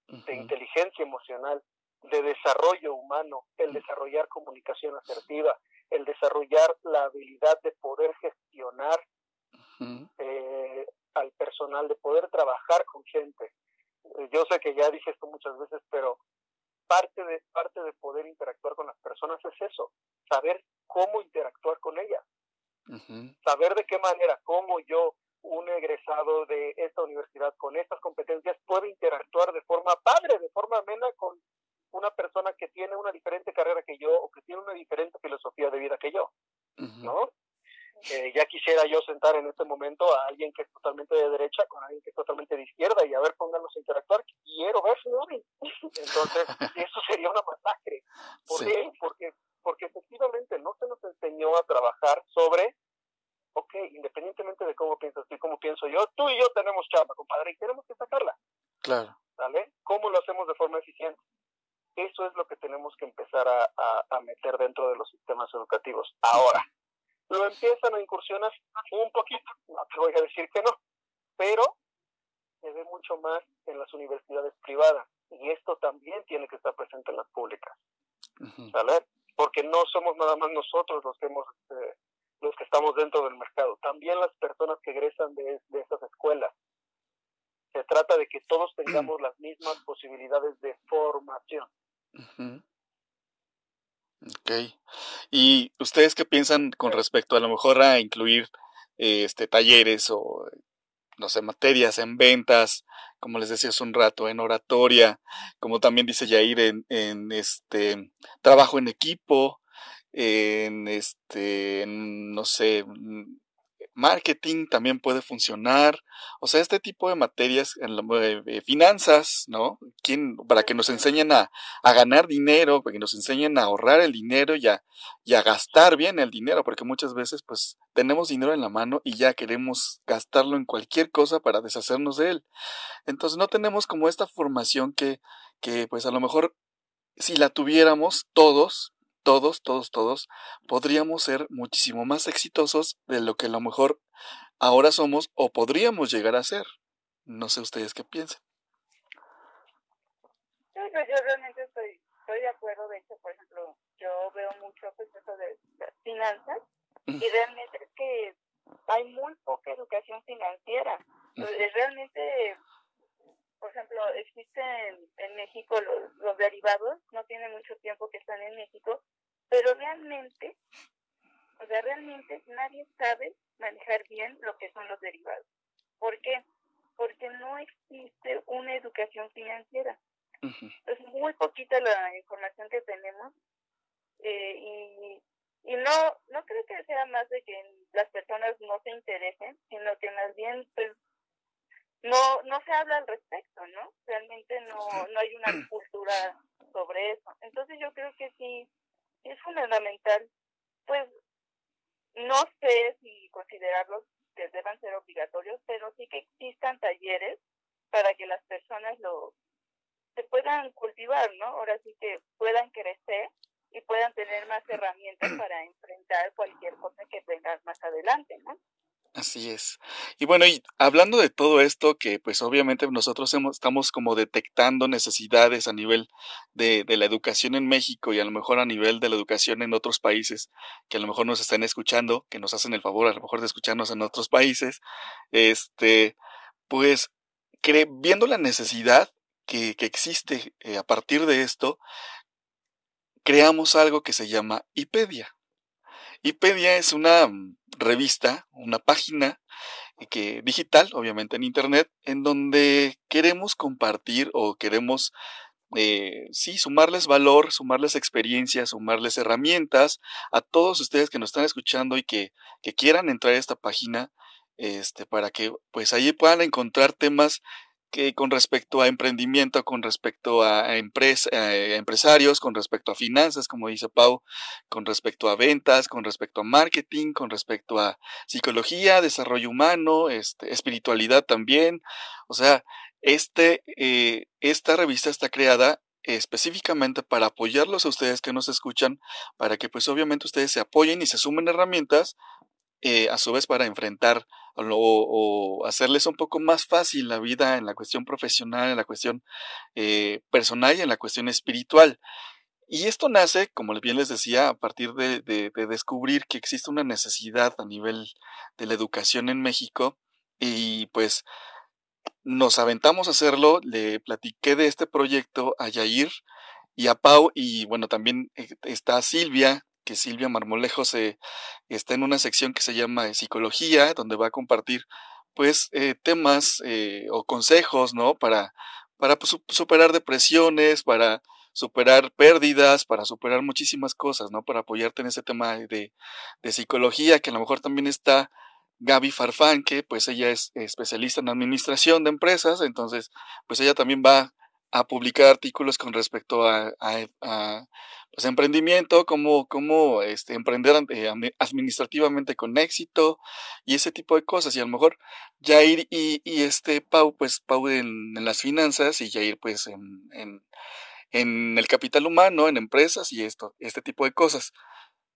de inteligencia emocional, de desarrollo humano, el desarrollar comunicación asertiva, el desarrollar la habilidad de poder gestionar eh, al personal, de poder trabajar con gente. Eh, yo sé que ya dije esto muchas veces, pero parte de, parte de poder interactuar con las personas es eso, saber cómo interactuar con ellas, saber de qué manera, cómo yo, un egresado de esta universidad con estas competencias, puede interactuar de forma padre, de forma amena con una persona que tiene una diferente carrera que yo o que tiene una diferente filosofía de vida que yo, ¿no? Eh, ya quisiera yo sentar en este momento a alguien que es totalmente de derecha con alguien que es totalmente de izquierda y a ver, pónganos a interactuar. Quiero ver Entonces, *laughs* eso sería una masacre. ¿Por qué? Porque, porque efectivamente no se nos enseñó a trabajar sobre, ok, independientemente de cómo piensas tú y cómo pienso yo, tú y yo tenemos chamba, compadre, y tenemos que sacarla. Claro. ¿Vale? ¿Cómo lo hacemos de forma eficiente? Eso es lo que tenemos que empezar a, a meter dentro de los sistemas educativos. Ahora, lo empiezan a incursionar un poquito, no te voy a decir que no, pero se ve mucho más en las universidades privadas y esto también tiene que estar presente en las públicas, ¿vale? Porque no somos nada más nosotros los que hemos, este, los que estamos dentro del mercado, también las personas que egresan de, de esas escuelas. Se trata de que todos tengamos las mismas posibilidades de formación. Ok. ¿Y ustedes qué piensan con respecto a lo mejor a incluir este talleres o no sé, materias en ventas, como les decía hace un rato, en oratoria, como también dice Yair, en, en este trabajo en equipo, en este, no sé, marketing también puede funcionar. O sea, este tipo de materias, en eh, finanzas, ¿no? ¿Quién, para que nos enseñen a, a, ganar dinero, para que nos enseñen a ahorrar el dinero y a, y a gastar bien el dinero, porque muchas veces pues tenemos dinero en la mano y ya queremos gastarlo en cualquier cosa para deshacernos de él. Entonces no tenemos como esta formación que, que pues a lo mejor si la tuviéramos todos, todos, todos, todos, podríamos ser muchísimo más exitosos de lo que a lo mejor ahora somos o podríamos llegar a ser. No sé ustedes qué piensan. pues yo realmente estoy, estoy de acuerdo. De hecho, por ejemplo, yo veo mucho pues eso de finanzas y realmente es que hay muy poca educación financiera. Realmente, por ejemplo, existen en México los, los derivados, no tiene mucho tiempo que están en México, pero realmente, o sea, realmente nadie manejar bien lo que son los derivados. ¿Por qué? Porque no existe una educación financiera. Es muy poquita la información que tenemos eh, y, y no no creo que sea más de que las personas no se interesen, sino que más bien pues no no se habla al respecto, ¿no? Realmente no no hay una cultura sobre eso. Entonces yo creo que sí es fundamental pues no sé si considerarlos que deban ser obligatorios, pero sí que existan talleres para que las personas lo se puedan cultivar, ¿no? Ahora sí que puedan crecer y puedan tener más herramientas para enfrentar cualquier cosa que venga más adelante, ¿no? Así es. Y bueno, y hablando de todo esto, que pues obviamente nosotros hemos, estamos como detectando necesidades a nivel de, la educación en México y a lo mejor a nivel de la educación en otros países, que a lo mejor nos están escuchando, que nos hacen el favor a lo mejor de escucharnos en otros países, este, pues viendo la necesidad que, existe eh, a partir de esto, creamos algo que se llama IPEDIA. IPEDIA es una mm, revista, una página que digital, obviamente en internet, en donde queremos compartir o queremos eh, sí, sumarles valor, sumarles experiencias, sumarles herramientas a todos ustedes que nos están escuchando y que, que quieran entrar a esta página, este, para que pues allí puedan encontrar temas que con respecto a emprendimiento, con respecto a, empresarios, con respecto a finanzas, como dice Pau, con respecto a ventas, con respecto a marketing, con respecto a psicología, desarrollo humano, este, espiritualidad también. O sea, este, eh, esta revista está creada específicamente para apoyarlos a ustedes que nos escuchan, para que pues obviamente ustedes se apoyen y se sumen herramientas eh, a su vez para enfrentar o, hacerles un poco más fácil la vida en la cuestión profesional, en la cuestión eh, personal y en la cuestión espiritual. Y esto nace, como bien les decía, a partir de, de, descubrir que existe una necesidad a nivel de la educación en México y pues nos aventamos a hacerlo, le platiqué de este proyecto a Yair y a Pau y bueno, también eh, está Silvia, que Silvia Marmolejo se, está en una sección que se llama Psicología, donde va a compartir pues eh, temas eh, o consejos, ¿no? Para, para pues, superar depresiones, para superar pérdidas, para superar muchísimas cosas, ¿no? Para apoyarte en ese tema de, de psicología, que a lo mejor también está Gaby Farfán, que pues ella es especialista en administración de empresas, entonces pues ella también va a publicar artículos con respecto a, a, pues, emprendimiento, cómo, cómo este, emprender eh, administrativamente con éxito y ese tipo de cosas. Y a lo mejor Jair y, y este Pau, pues Pau en, en, las finanzas y Jair pues en, en, en el capital humano, en empresas y esto, este tipo de cosas.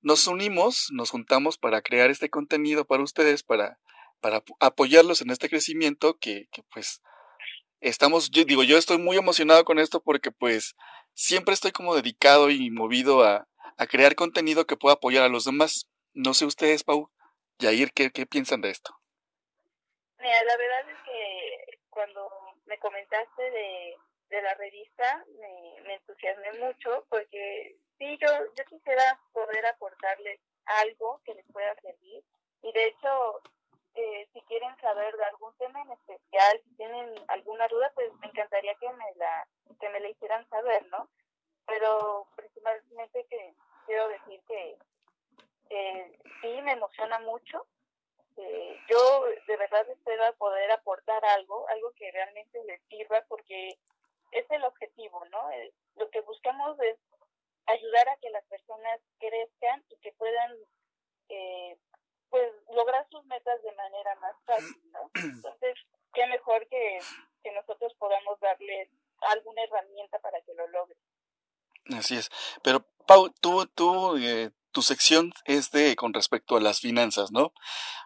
Nos unimos, nos juntamos para crear este contenido para ustedes, para, para apoyarlos en este crecimiento que, que pues estamos, yo digo, yo estoy muy emocionado con esto porque pues siempre estoy como dedicado y movido a, a crear contenido que pueda apoyar a los demás. No sé ustedes, Pau, Yair, ¿qué, qué piensan de esto? Mira, la verdad es que cuando me comentaste de, de la revista me, me entusiasmé mucho porque sí, yo, yo quisiera poder aportarles algo que les pueda servir y de hecho eh, si quieren saber de algún tema en especial, si tienen alguna duda, pues me encantaría que me la, que me la hicieran saber, ¿no? Pero principalmente que quiero decir que sí me emociona mucho. yo de verdad espero poder aportar algo, algo que realmente les sirva, porque es el objetivo, ¿no? Eh, lo que buscamos es ayudar a que las personas crezcan y que puedan eh, pues lograr sus metas de manera más fácil, ¿no? *clears throat* Entonces, qué mejor que, que nosotros podamos darles alguna herramienta para que lo logren. Así es. Pero, Pau, tú, tú, eh, tu sección es de con respecto a las finanzas, ¿no?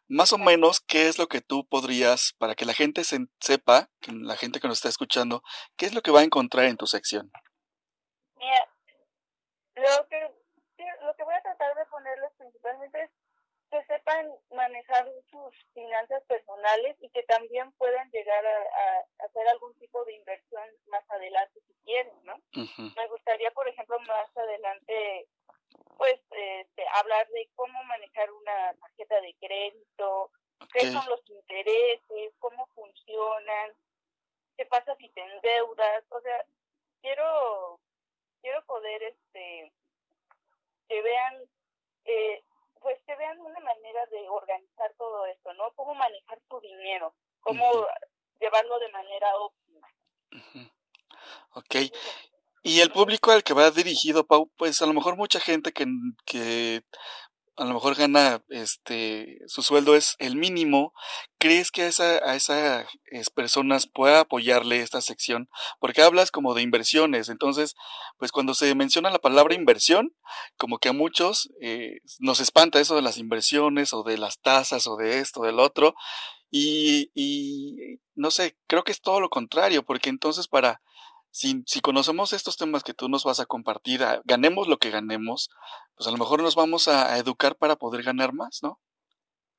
Más o menos, ¿qué es lo que tú podrías, para que la gente se, sepa, que la gente que nos está escuchando, qué es lo que va a encontrar en tu sección? Mira, lo que, lo que voy a tratar de ponerles principalmente es que sepan manejar sus finanzas personales y que también puedan llegar a, hacer algún tipo de inversión más adelante si quieren, ¿no? Me gustaría, por ejemplo, más adelante, pues, este, hablar de cómo manejar una tarjeta de crédito, qué son los intereses, cómo funcionan, qué pasa si te endeudas, o sea, quiero, quiero poder, este, que vean eh, pues que vean una manera de organizar todo esto, ¿no? Cómo manejar tu dinero, cómo llevarlo de manera óptima. Ok. Y el público al que va dirigido, Pau, pues a lo mejor mucha gente que, que a lo mejor gana este su sueldo es el mínimo, ¿crees que a, esa, a esas personas pueda apoyarle esta sección? Porque hablas como de inversiones, entonces, pues cuando se menciona la palabra inversión, como que a muchos eh, nos espanta eso de las inversiones o de las tasas o de esto, del otro, y, y no sé, creo que es todo lo contrario, porque entonces para si, si conocemos estos temas que tú nos vas a compartir, ganemos lo que ganemos, pues a lo mejor nos vamos a, educar para poder ganar más, ¿no?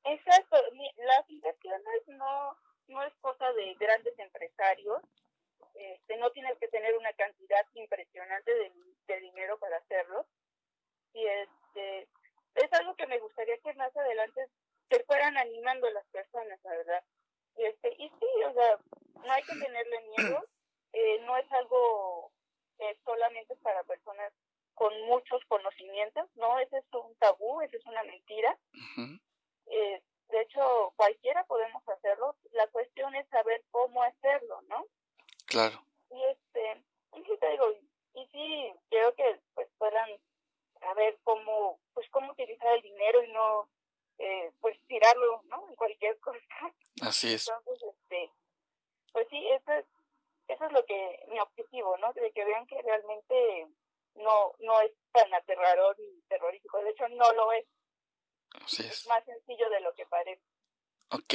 Exacto. Las inversiones no, no es cosa de grandes empresarios. Este, no tienes que tener una cantidad impresionante de, de dinero para hacerlo. Y este, es algo que me gustaría que más adelante se fueran animando las personas, la verdad. Y, este, y sí, o sea, no hay que tenerle miedo *clears throat* eh, no es algo eh, solamente para personas con muchos conocimientos, ¿no? Ese es un tabú, esa es una mentira. eh, de hecho, cualquiera podemos hacerlo. La cuestión es saber cómo hacerlo, ¿no? Claro. Y este, y sí te digo, y sí quiero que pues puedan saber cómo, pues cómo utilizar el dinero y no, eh, pues tirarlo, ¿no? En cualquier cosa. Así es. Entonces, este, pues sí, eso es eso es lo que mi objetivo, ¿no? De que vean que realmente no no es tan aterrador y terrorífico. De hecho, no lo es. Así es. más sencillo de lo que parece. Ok,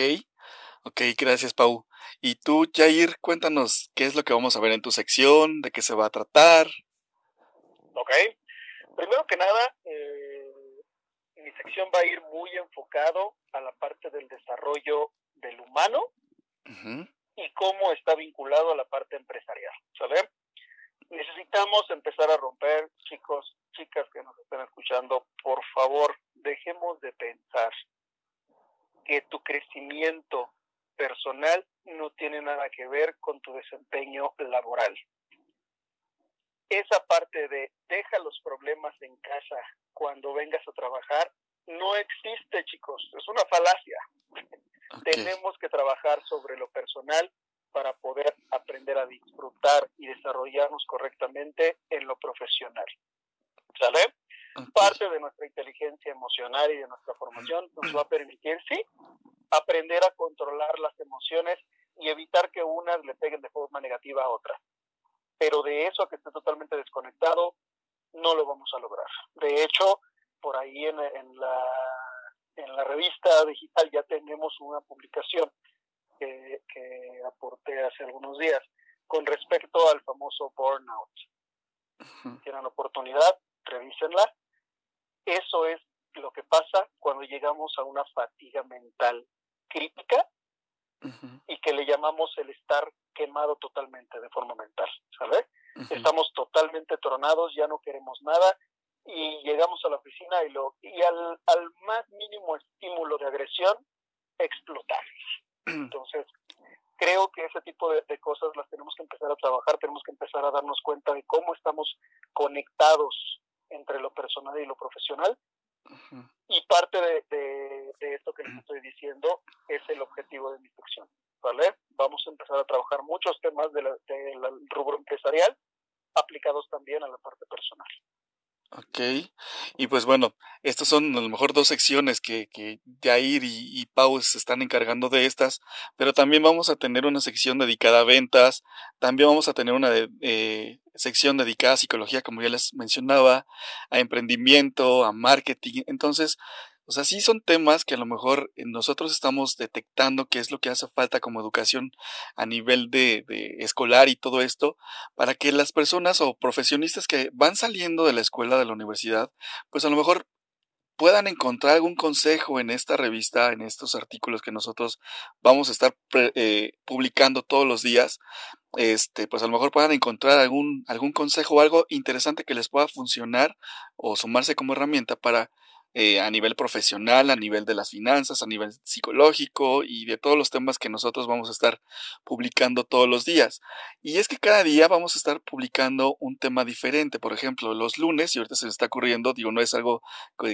ok, gracias Pau. Y tú, Jair, cuéntanos qué es lo que vamos a ver en tu sección, de qué se va a tratar. Ok, primero que nada, eh, mi sección va a ir muy enfocado a la parte del desarrollo del humano y cómo está vinculado a la parte empresarial, ¿sale? Necesitamos empezar a romper, chicos, chicas que nos están escuchando, por favor, dejemos de pensar que tu crecimiento personal no tiene nada que ver con tu desempeño laboral. Esa parte de deja los problemas en casa cuando vengas a trabajar no existe, chicos, es una falacia. Tenemos que trabajar sobre lo personal para poder aprender a disfrutar y desarrollarnos correctamente en lo profesional. ¿Sale? Parte de nuestra inteligencia emocional y de nuestra formación nos va a permitir, sí, aprender a controlar las emociones y evitar que unas le peguen de forma negativa a otras. Pero de eso a que esté totalmente desconectado, no lo vamos a lograr. De hecho, por ahí en, en la en la revista digital ya tenemos una publicación que, que aporté hace algunos días con respecto al famoso burnout. Si tienen oportunidad, revísenla. Eso es lo que pasa cuando llegamos a una fatiga mental crítica y que le llamamos el estar quemado totalmente de forma mental, ¿sabes? Estamos totalmente tronados, ya no queremos nada y llegamos a la oficina y, lo, y al, al más mínimo estímulo de agresión explotamos. *clears throat* Entonces, creo que ese tipo de, cosas las tenemos que empezar a trabajar, tenemos que empezar a darnos cuenta de cómo estamos conectados entre lo personal y lo profesional. Y parte de, de, esto que les estoy diciendo es el objetivo de mi sección. ¿vale? Vamos a empezar a trabajar muchos temas del rubro empresarial aplicados también a la parte personal. Ok, y pues bueno, estas son a lo mejor dos secciones que, que Jair y, y Pau se están encargando de estas, pero también vamos a tener una sección dedicada a ventas, también vamos a tener una eh, sección dedicada a psicología, como ya les mencionaba, a emprendimiento, a marketing. Entonces, O sea, sí son temas que a lo mejor nosotros estamos detectando qué es lo que hace falta como educación a nivel de, de escolar y todo esto, para que las personas o profesionistas que van saliendo de la escuela, de la universidad, pues a lo mejor puedan encontrar algún consejo en esta revista, en estos artículos que nosotros vamos a estar eh, publicando todos los días, este, pues a lo mejor puedan encontrar algún, algún consejo o algo interesante que les pueda funcionar o sumarse como herramienta para eh, a nivel profesional, a nivel de las finanzas, a nivel psicológico y de todos los temas que nosotros vamos a estar publicando todos los días. Y es que cada día vamos a estar publicando un tema diferente. Por ejemplo, los lunes, y ahorita se está ocurriendo, digo, no es algo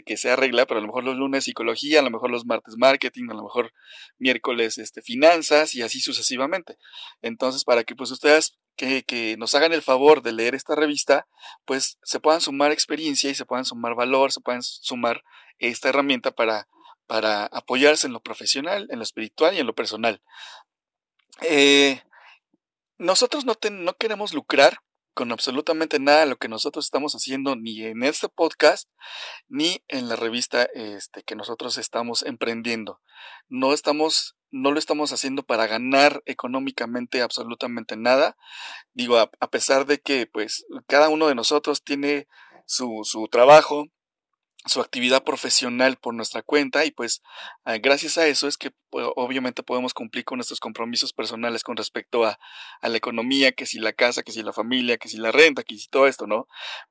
que sea regla, pero a lo mejor los lunes psicología, a lo mejor los martes marketing, a lo mejor miércoles este, finanzas y así sucesivamente. Entonces, para que pues ustedes que, que, nos hagan el favor de leer esta revista, pues se puedan sumar experiencia y se puedan sumar valor, se puedan sumar esta herramienta para, para apoyarse en lo profesional, en lo espiritual y en lo personal. Eh, nosotros no, no queremos lucrar con absolutamente nada de lo que nosotros estamos haciendo ni en este podcast ni en la revista este, que nosotros estamos emprendiendo. No estamos no lo estamos haciendo para ganar económicamente absolutamente nada. Digo, a, pesar de que pues cada uno de nosotros tiene su, su trabajo, su actividad profesional por nuestra cuenta y pues ah, gracias a eso es que pues, obviamente podemos cumplir con nuestros compromisos personales con respecto a, a, la economía, que si la casa, que si la familia, que si la renta, que si todo esto, ¿no?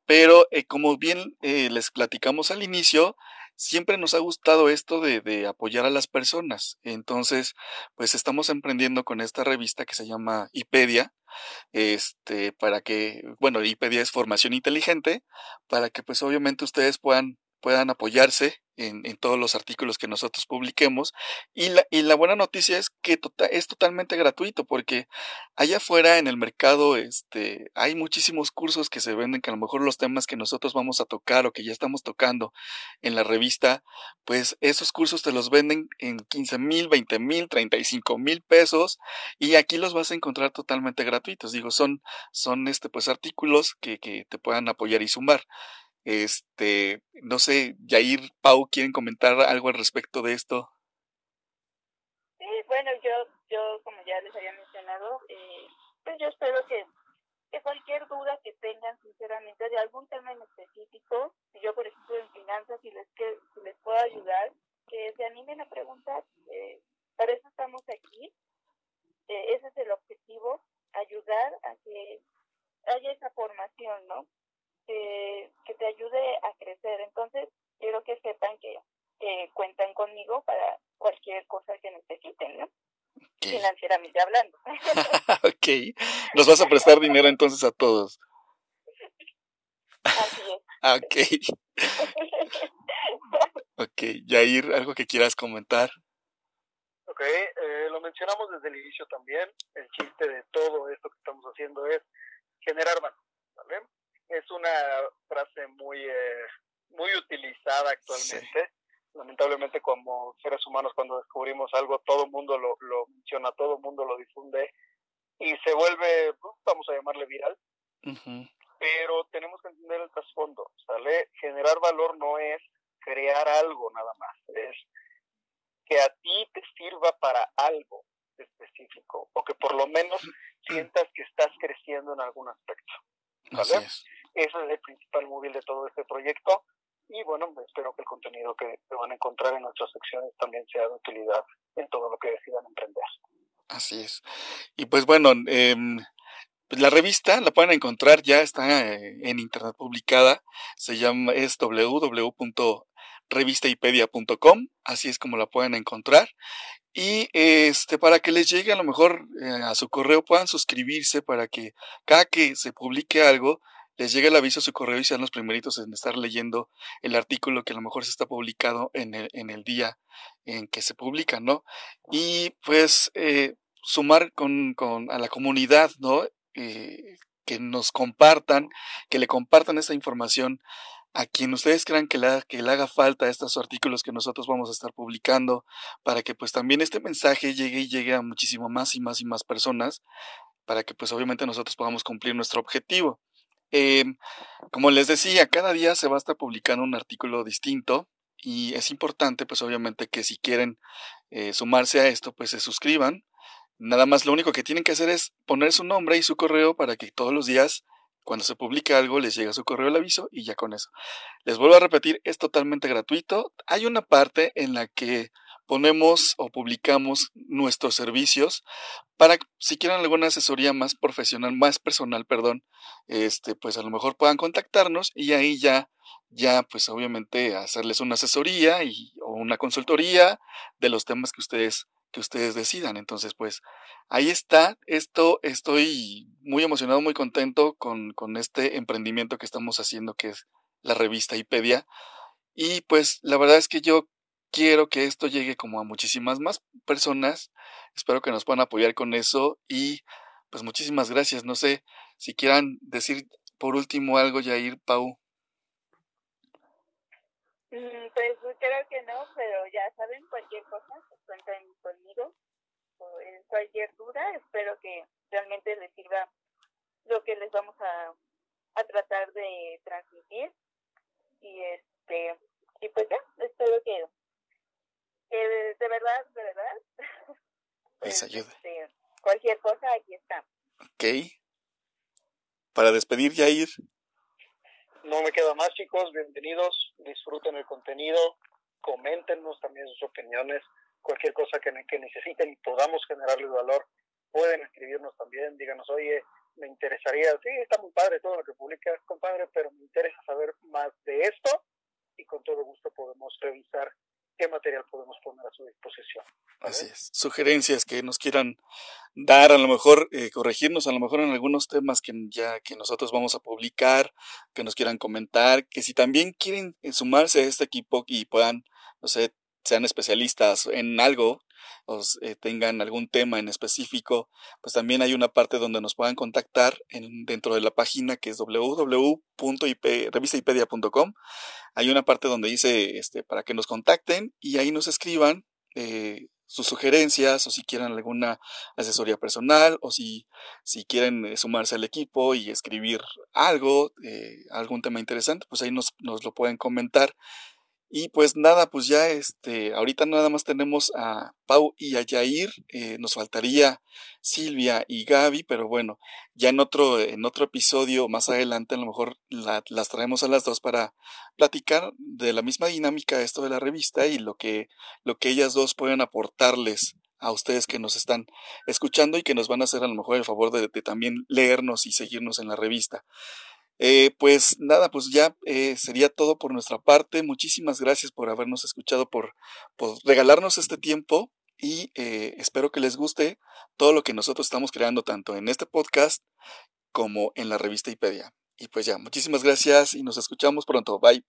Pero eh, como bien eh, les platicamos al inicio, siempre nos ha gustado esto de, de apoyar a las personas. Entonces, pues estamos emprendiendo con esta revista que se llama Ipedia, este, para que, bueno, Ipedia es formación inteligente, para que pues obviamente ustedes puedan puedan apoyarse en, en, todos los artículos que nosotros publiquemos. Y la, y la buena noticia es que tota, es totalmente gratuito, porque allá afuera en el mercado este, hay muchísimos cursos que se venden, que a lo mejor los temas que nosotros vamos a tocar o que ya estamos tocando en la revista, pues esos cursos te los venden en 15 mil, 20 mil, 35 mil pesos, y aquí los vas a encontrar totalmente gratuitos. Digo, son, son este, pues artículos que, que te puedan apoyar y sumar. Este, no sé, Yair, Pau, ¿quieren comentar algo al respecto de esto? Sí, bueno, yo, yo como ya les había mencionado, eh, pues yo espero que, que cualquier duda que tengan, sinceramente, de algún tema en específico, si yo, por ejemplo, en finanzas, si les, que, si les puedo ayudar, que se animen a preguntar. Eh, para eso estamos aquí. Eh, ese es el objetivo, ayudar a que haya esa formación, ¿no? Que, que te ayude a crecer. Entonces, quiero que sepan que, que cuentan conmigo para cualquier cosa que necesiten, ¿no? Okay. Financieramente hablando. *laughs* *laughs* ok. Nos vas a prestar dinero entonces a todos. Así es. *laughs* Ok. ok. Yair, ¿algo que quieras comentar? Ok, eh, lo mencionamos desde el inicio también. El chiste de todo esto que estamos haciendo es generar valor, ¿vale? Es una frase muy eh, muy utilizada actualmente. Sí. Lamentablemente como seres humanos cuando descubrimos algo todo el mundo lo, lo menciona, todo el mundo lo difunde y se vuelve, pues, vamos a llamarle viral. Uh -huh. Pero tenemos que entender el trasfondo, ¿sale? Generar valor no es crear algo nada más, es que a ti te sirva para algo específico o que por lo menos sientas que estás creciendo en algún aspecto. ¿vale? Es. Ese es el principal móvil de todo este proyecto y bueno, espero que el contenido que, van a encontrar en nuestras secciones también sea de utilidad en todo lo que decidan emprender. Así es. Y pues bueno, eh, la revista la pueden encontrar, ya está eh, en internet publicada, se llama, es www.revistaipedia.com, así es como la pueden encontrar. Y este, para que les llegue a lo mejor eh, a su correo puedan suscribirse para que cada que se publique algo, les llegue el aviso a su correo y sean los primeritos en estar leyendo el artículo que a lo mejor se está publicado en el, en el día en que se publica, ¿no? Y pues eh, sumar con, con, a la comunidad, ¿no? Eh, que nos compartan, que le compartan esta información a quien ustedes crean que le, que le haga falta estos artículos que nosotros vamos a estar publicando, para que pues también este mensaje llegue y llegue a muchísimo más y más y más personas, para que pues obviamente nosotros podamos cumplir nuestro objetivo. Eh, como les decía, cada día se va a estar publicando un artículo distinto y es importante pues obviamente que si quieren eh, sumarse a esto pues se suscriban. Nada más lo único que tienen que hacer es poner su nombre y su correo para que todos los días cuando se publique algo les llega su correo el aviso y ya con eso. Les vuelvo a repetir, es totalmente gratuito. Hay una parte en la que ponemos o publicamos nuestros servicios para si quieren alguna asesoría más profesional, más personal, perdón, este, pues a lo mejor puedan contactarnos y ahí ya, ya, pues obviamente hacerles una asesoría y, o una consultoría de los temas que ustedes que ustedes decidan. Entonces, pues ahí está. Esto estoy muy emocionado, muy contento con, con este emprendimiento que estamos haciendo, que es la revista Ipedia. Y pues la verdad es que yo quiero que esto llegue como a muchísimas más personas. Espero que nos puedan apoyar con eso. Y pues muchísimas gracias. No sé si quieran decir por último algo, Yair, Pau. Mm, pues creo que no, pero ya saben, cualquier cosa, pues, cuenten conmigo. En cualquier duda, espero que realmente les sirva lo que les vamos a, a tratar de transmitir. Y este y pues ya, espero que, de verdad, de verdad, *laughs* pues, ayude. Este, cualquier cosa, aquí está. Ok. Para despedir, Yair. No me queda más, chicos. Bienvenidos. Disfruten el contenido. Coméntenos también sus opiniones. Cualquier cosa que, que necesiten y podamos generarles valor, pueden escribirnos también. Díganos, oye, me interesaría. Sí, está muy padre todo lo que publicas, compadre, pero me interesa saber más de esto y con todo gusto podemos revisar qué material podemos poner a su disposición. Así es. Sugerencias que nos quieran dar, a lo mejor eh, corregirnos, a lo mejor en algunos temas que ya que nosotros vamos a publicar, que nos quieran comentar, que si también quieren eh, sumarse a este equipo y puedan, no sé, sean especialistas en algo, eh, tengan algún tema en específico, pues también hay una parte donde nos puedan contactar en, dentro de la página que es www.revistahipedia.com. Hay una parte donde dice este, para que nos contacten y ahí nos escriban eh, sus sugerencias o si quieren alguna asesoría personal o si, quieren eh, sumarse al equipo y escribir algo, algún tema interesante, pues ahí nos lo pueden comentar y pues nada, pues ya este, ahorita nada más tenemos a Pau y a Yair, eh, nos faltaría Silvia y Gaby, pero bueno, ya en otro, en otro episodio más adelante a lo mejor las traemos a las dos para platicar de la misma dinámica de esto de la revista y lo que, lo que ellas dos pueden aportarles a ustedes que nos están escuchando y que nos van a hacer a lo mejor el favor de también leernos y seguirnos en la revista. Eh, pues nada, pues ya eh, sería todo por nuestra parte. Muchísimas gracias por habernos escuchado, por, por regalarnos este tiempo y eh, espero que les guste todo lo que nosotros estamos creando tanto en este podcast como en la revista Ipedia. Y pues ya, muchísimas gracias y nos escuchamos pronto. Bye.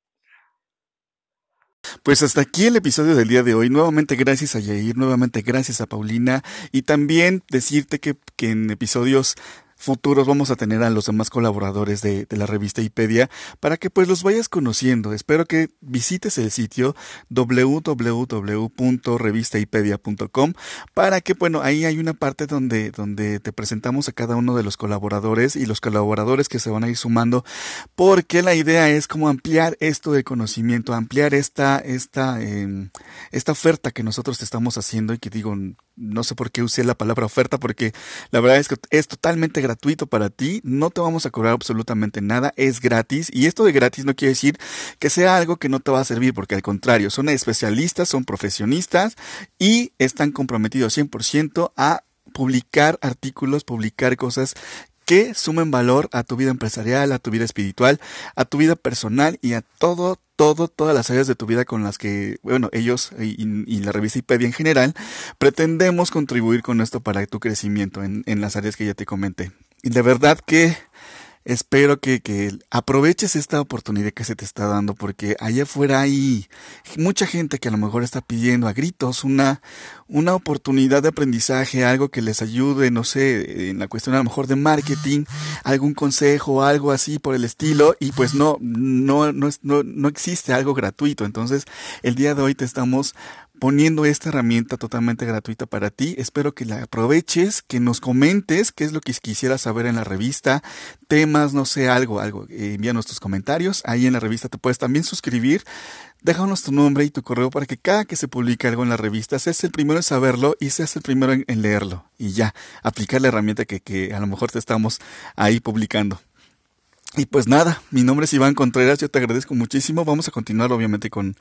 Pues hasta aquí el episodio del día de hoy. Nuevamente gracias a Yair, nuevamente gracias a Paulina y también decirte que, que en episodios futuros vamos a tener a los demás colaboradores de, la revista Ipedia para que pues los vayas conociendo. Espero que visites el sitio www.revistaipedia.com para que bueno, ahí hay una parte donde, donde te presentamos a cada uno de los colaboradores y los colaboradores que se van a ir sumando porque la idea es como ampliar esto de conocimiento, ampliar esta, esta, em, esta oferta que nosotros estamos haciendo y que digo, no sé por qué usé la palabra oferta porque la verdad es que es totalmente gratuito para ti, no te vamos a cobrar absolutamente nada, es gratis y esto de gratis no quiere decir que sea algo que no te va a servir porque al contrario, son especialistas, son profesionistas y están comprometidos 100% a publicar artículos, publicar cosas que sumen valor a tu vida empresarial, a tu vida espiritual, a tu vida personal y a todo, todo, todas las áreas de tu vida con las que, bueno, ellos y, la revista IPEDI en general, pretendemos contribuir con esto para tu crecimiento en, en las áreas que ya te comenté. Y de verdad que espero que, que, aproveches esta oportunidad que se te está dando porque allá afuera hay mucha gente que a lo mejor está pidiendo a gritos una, una oportunidad de aprendizaje, algo que les ayude, no sé, en la cuestión a lo mejor de marketing, algún consejo, algo así por el estilo y pues no, no, no, no, no existe algo gratuito. Entonces el día de hoy te estamos poniendo esta herramienta totalmente gratuita para ti. Espero que la aproveches, que nos comentes qué es lo que quisieras saber en la revista, temas, no sé, algo, algo. envíanos tus comentarios. Ahí en la revista te puedes también suscribir. Déjanos tu nombre y tu correo para que cada que se publique algo en la revista seas el primero en saberlo y seas el primero en, en leerlo. Y ya, aplicar la herramienta que, que a lo mejor te estamos ahí publicando. Y pues nada, mi nombre es Iván Contreras, yo te agradezco muchísimo. Vamos a continuar obviamente con,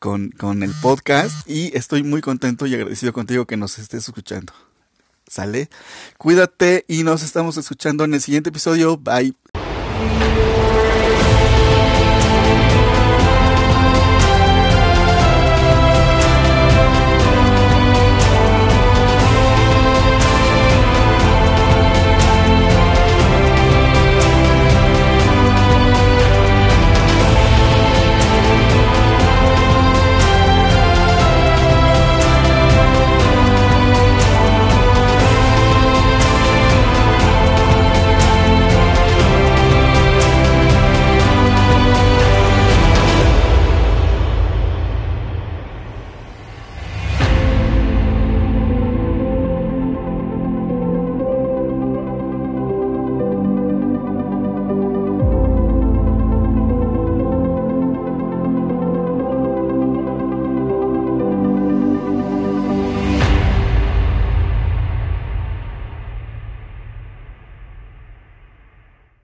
con, con el podcast y estoy muy contento y agradecido contigo que nos estés escuchando. ¿Sale? Cuídate y nos estamos escuchando en el siguiente episodio. Bye.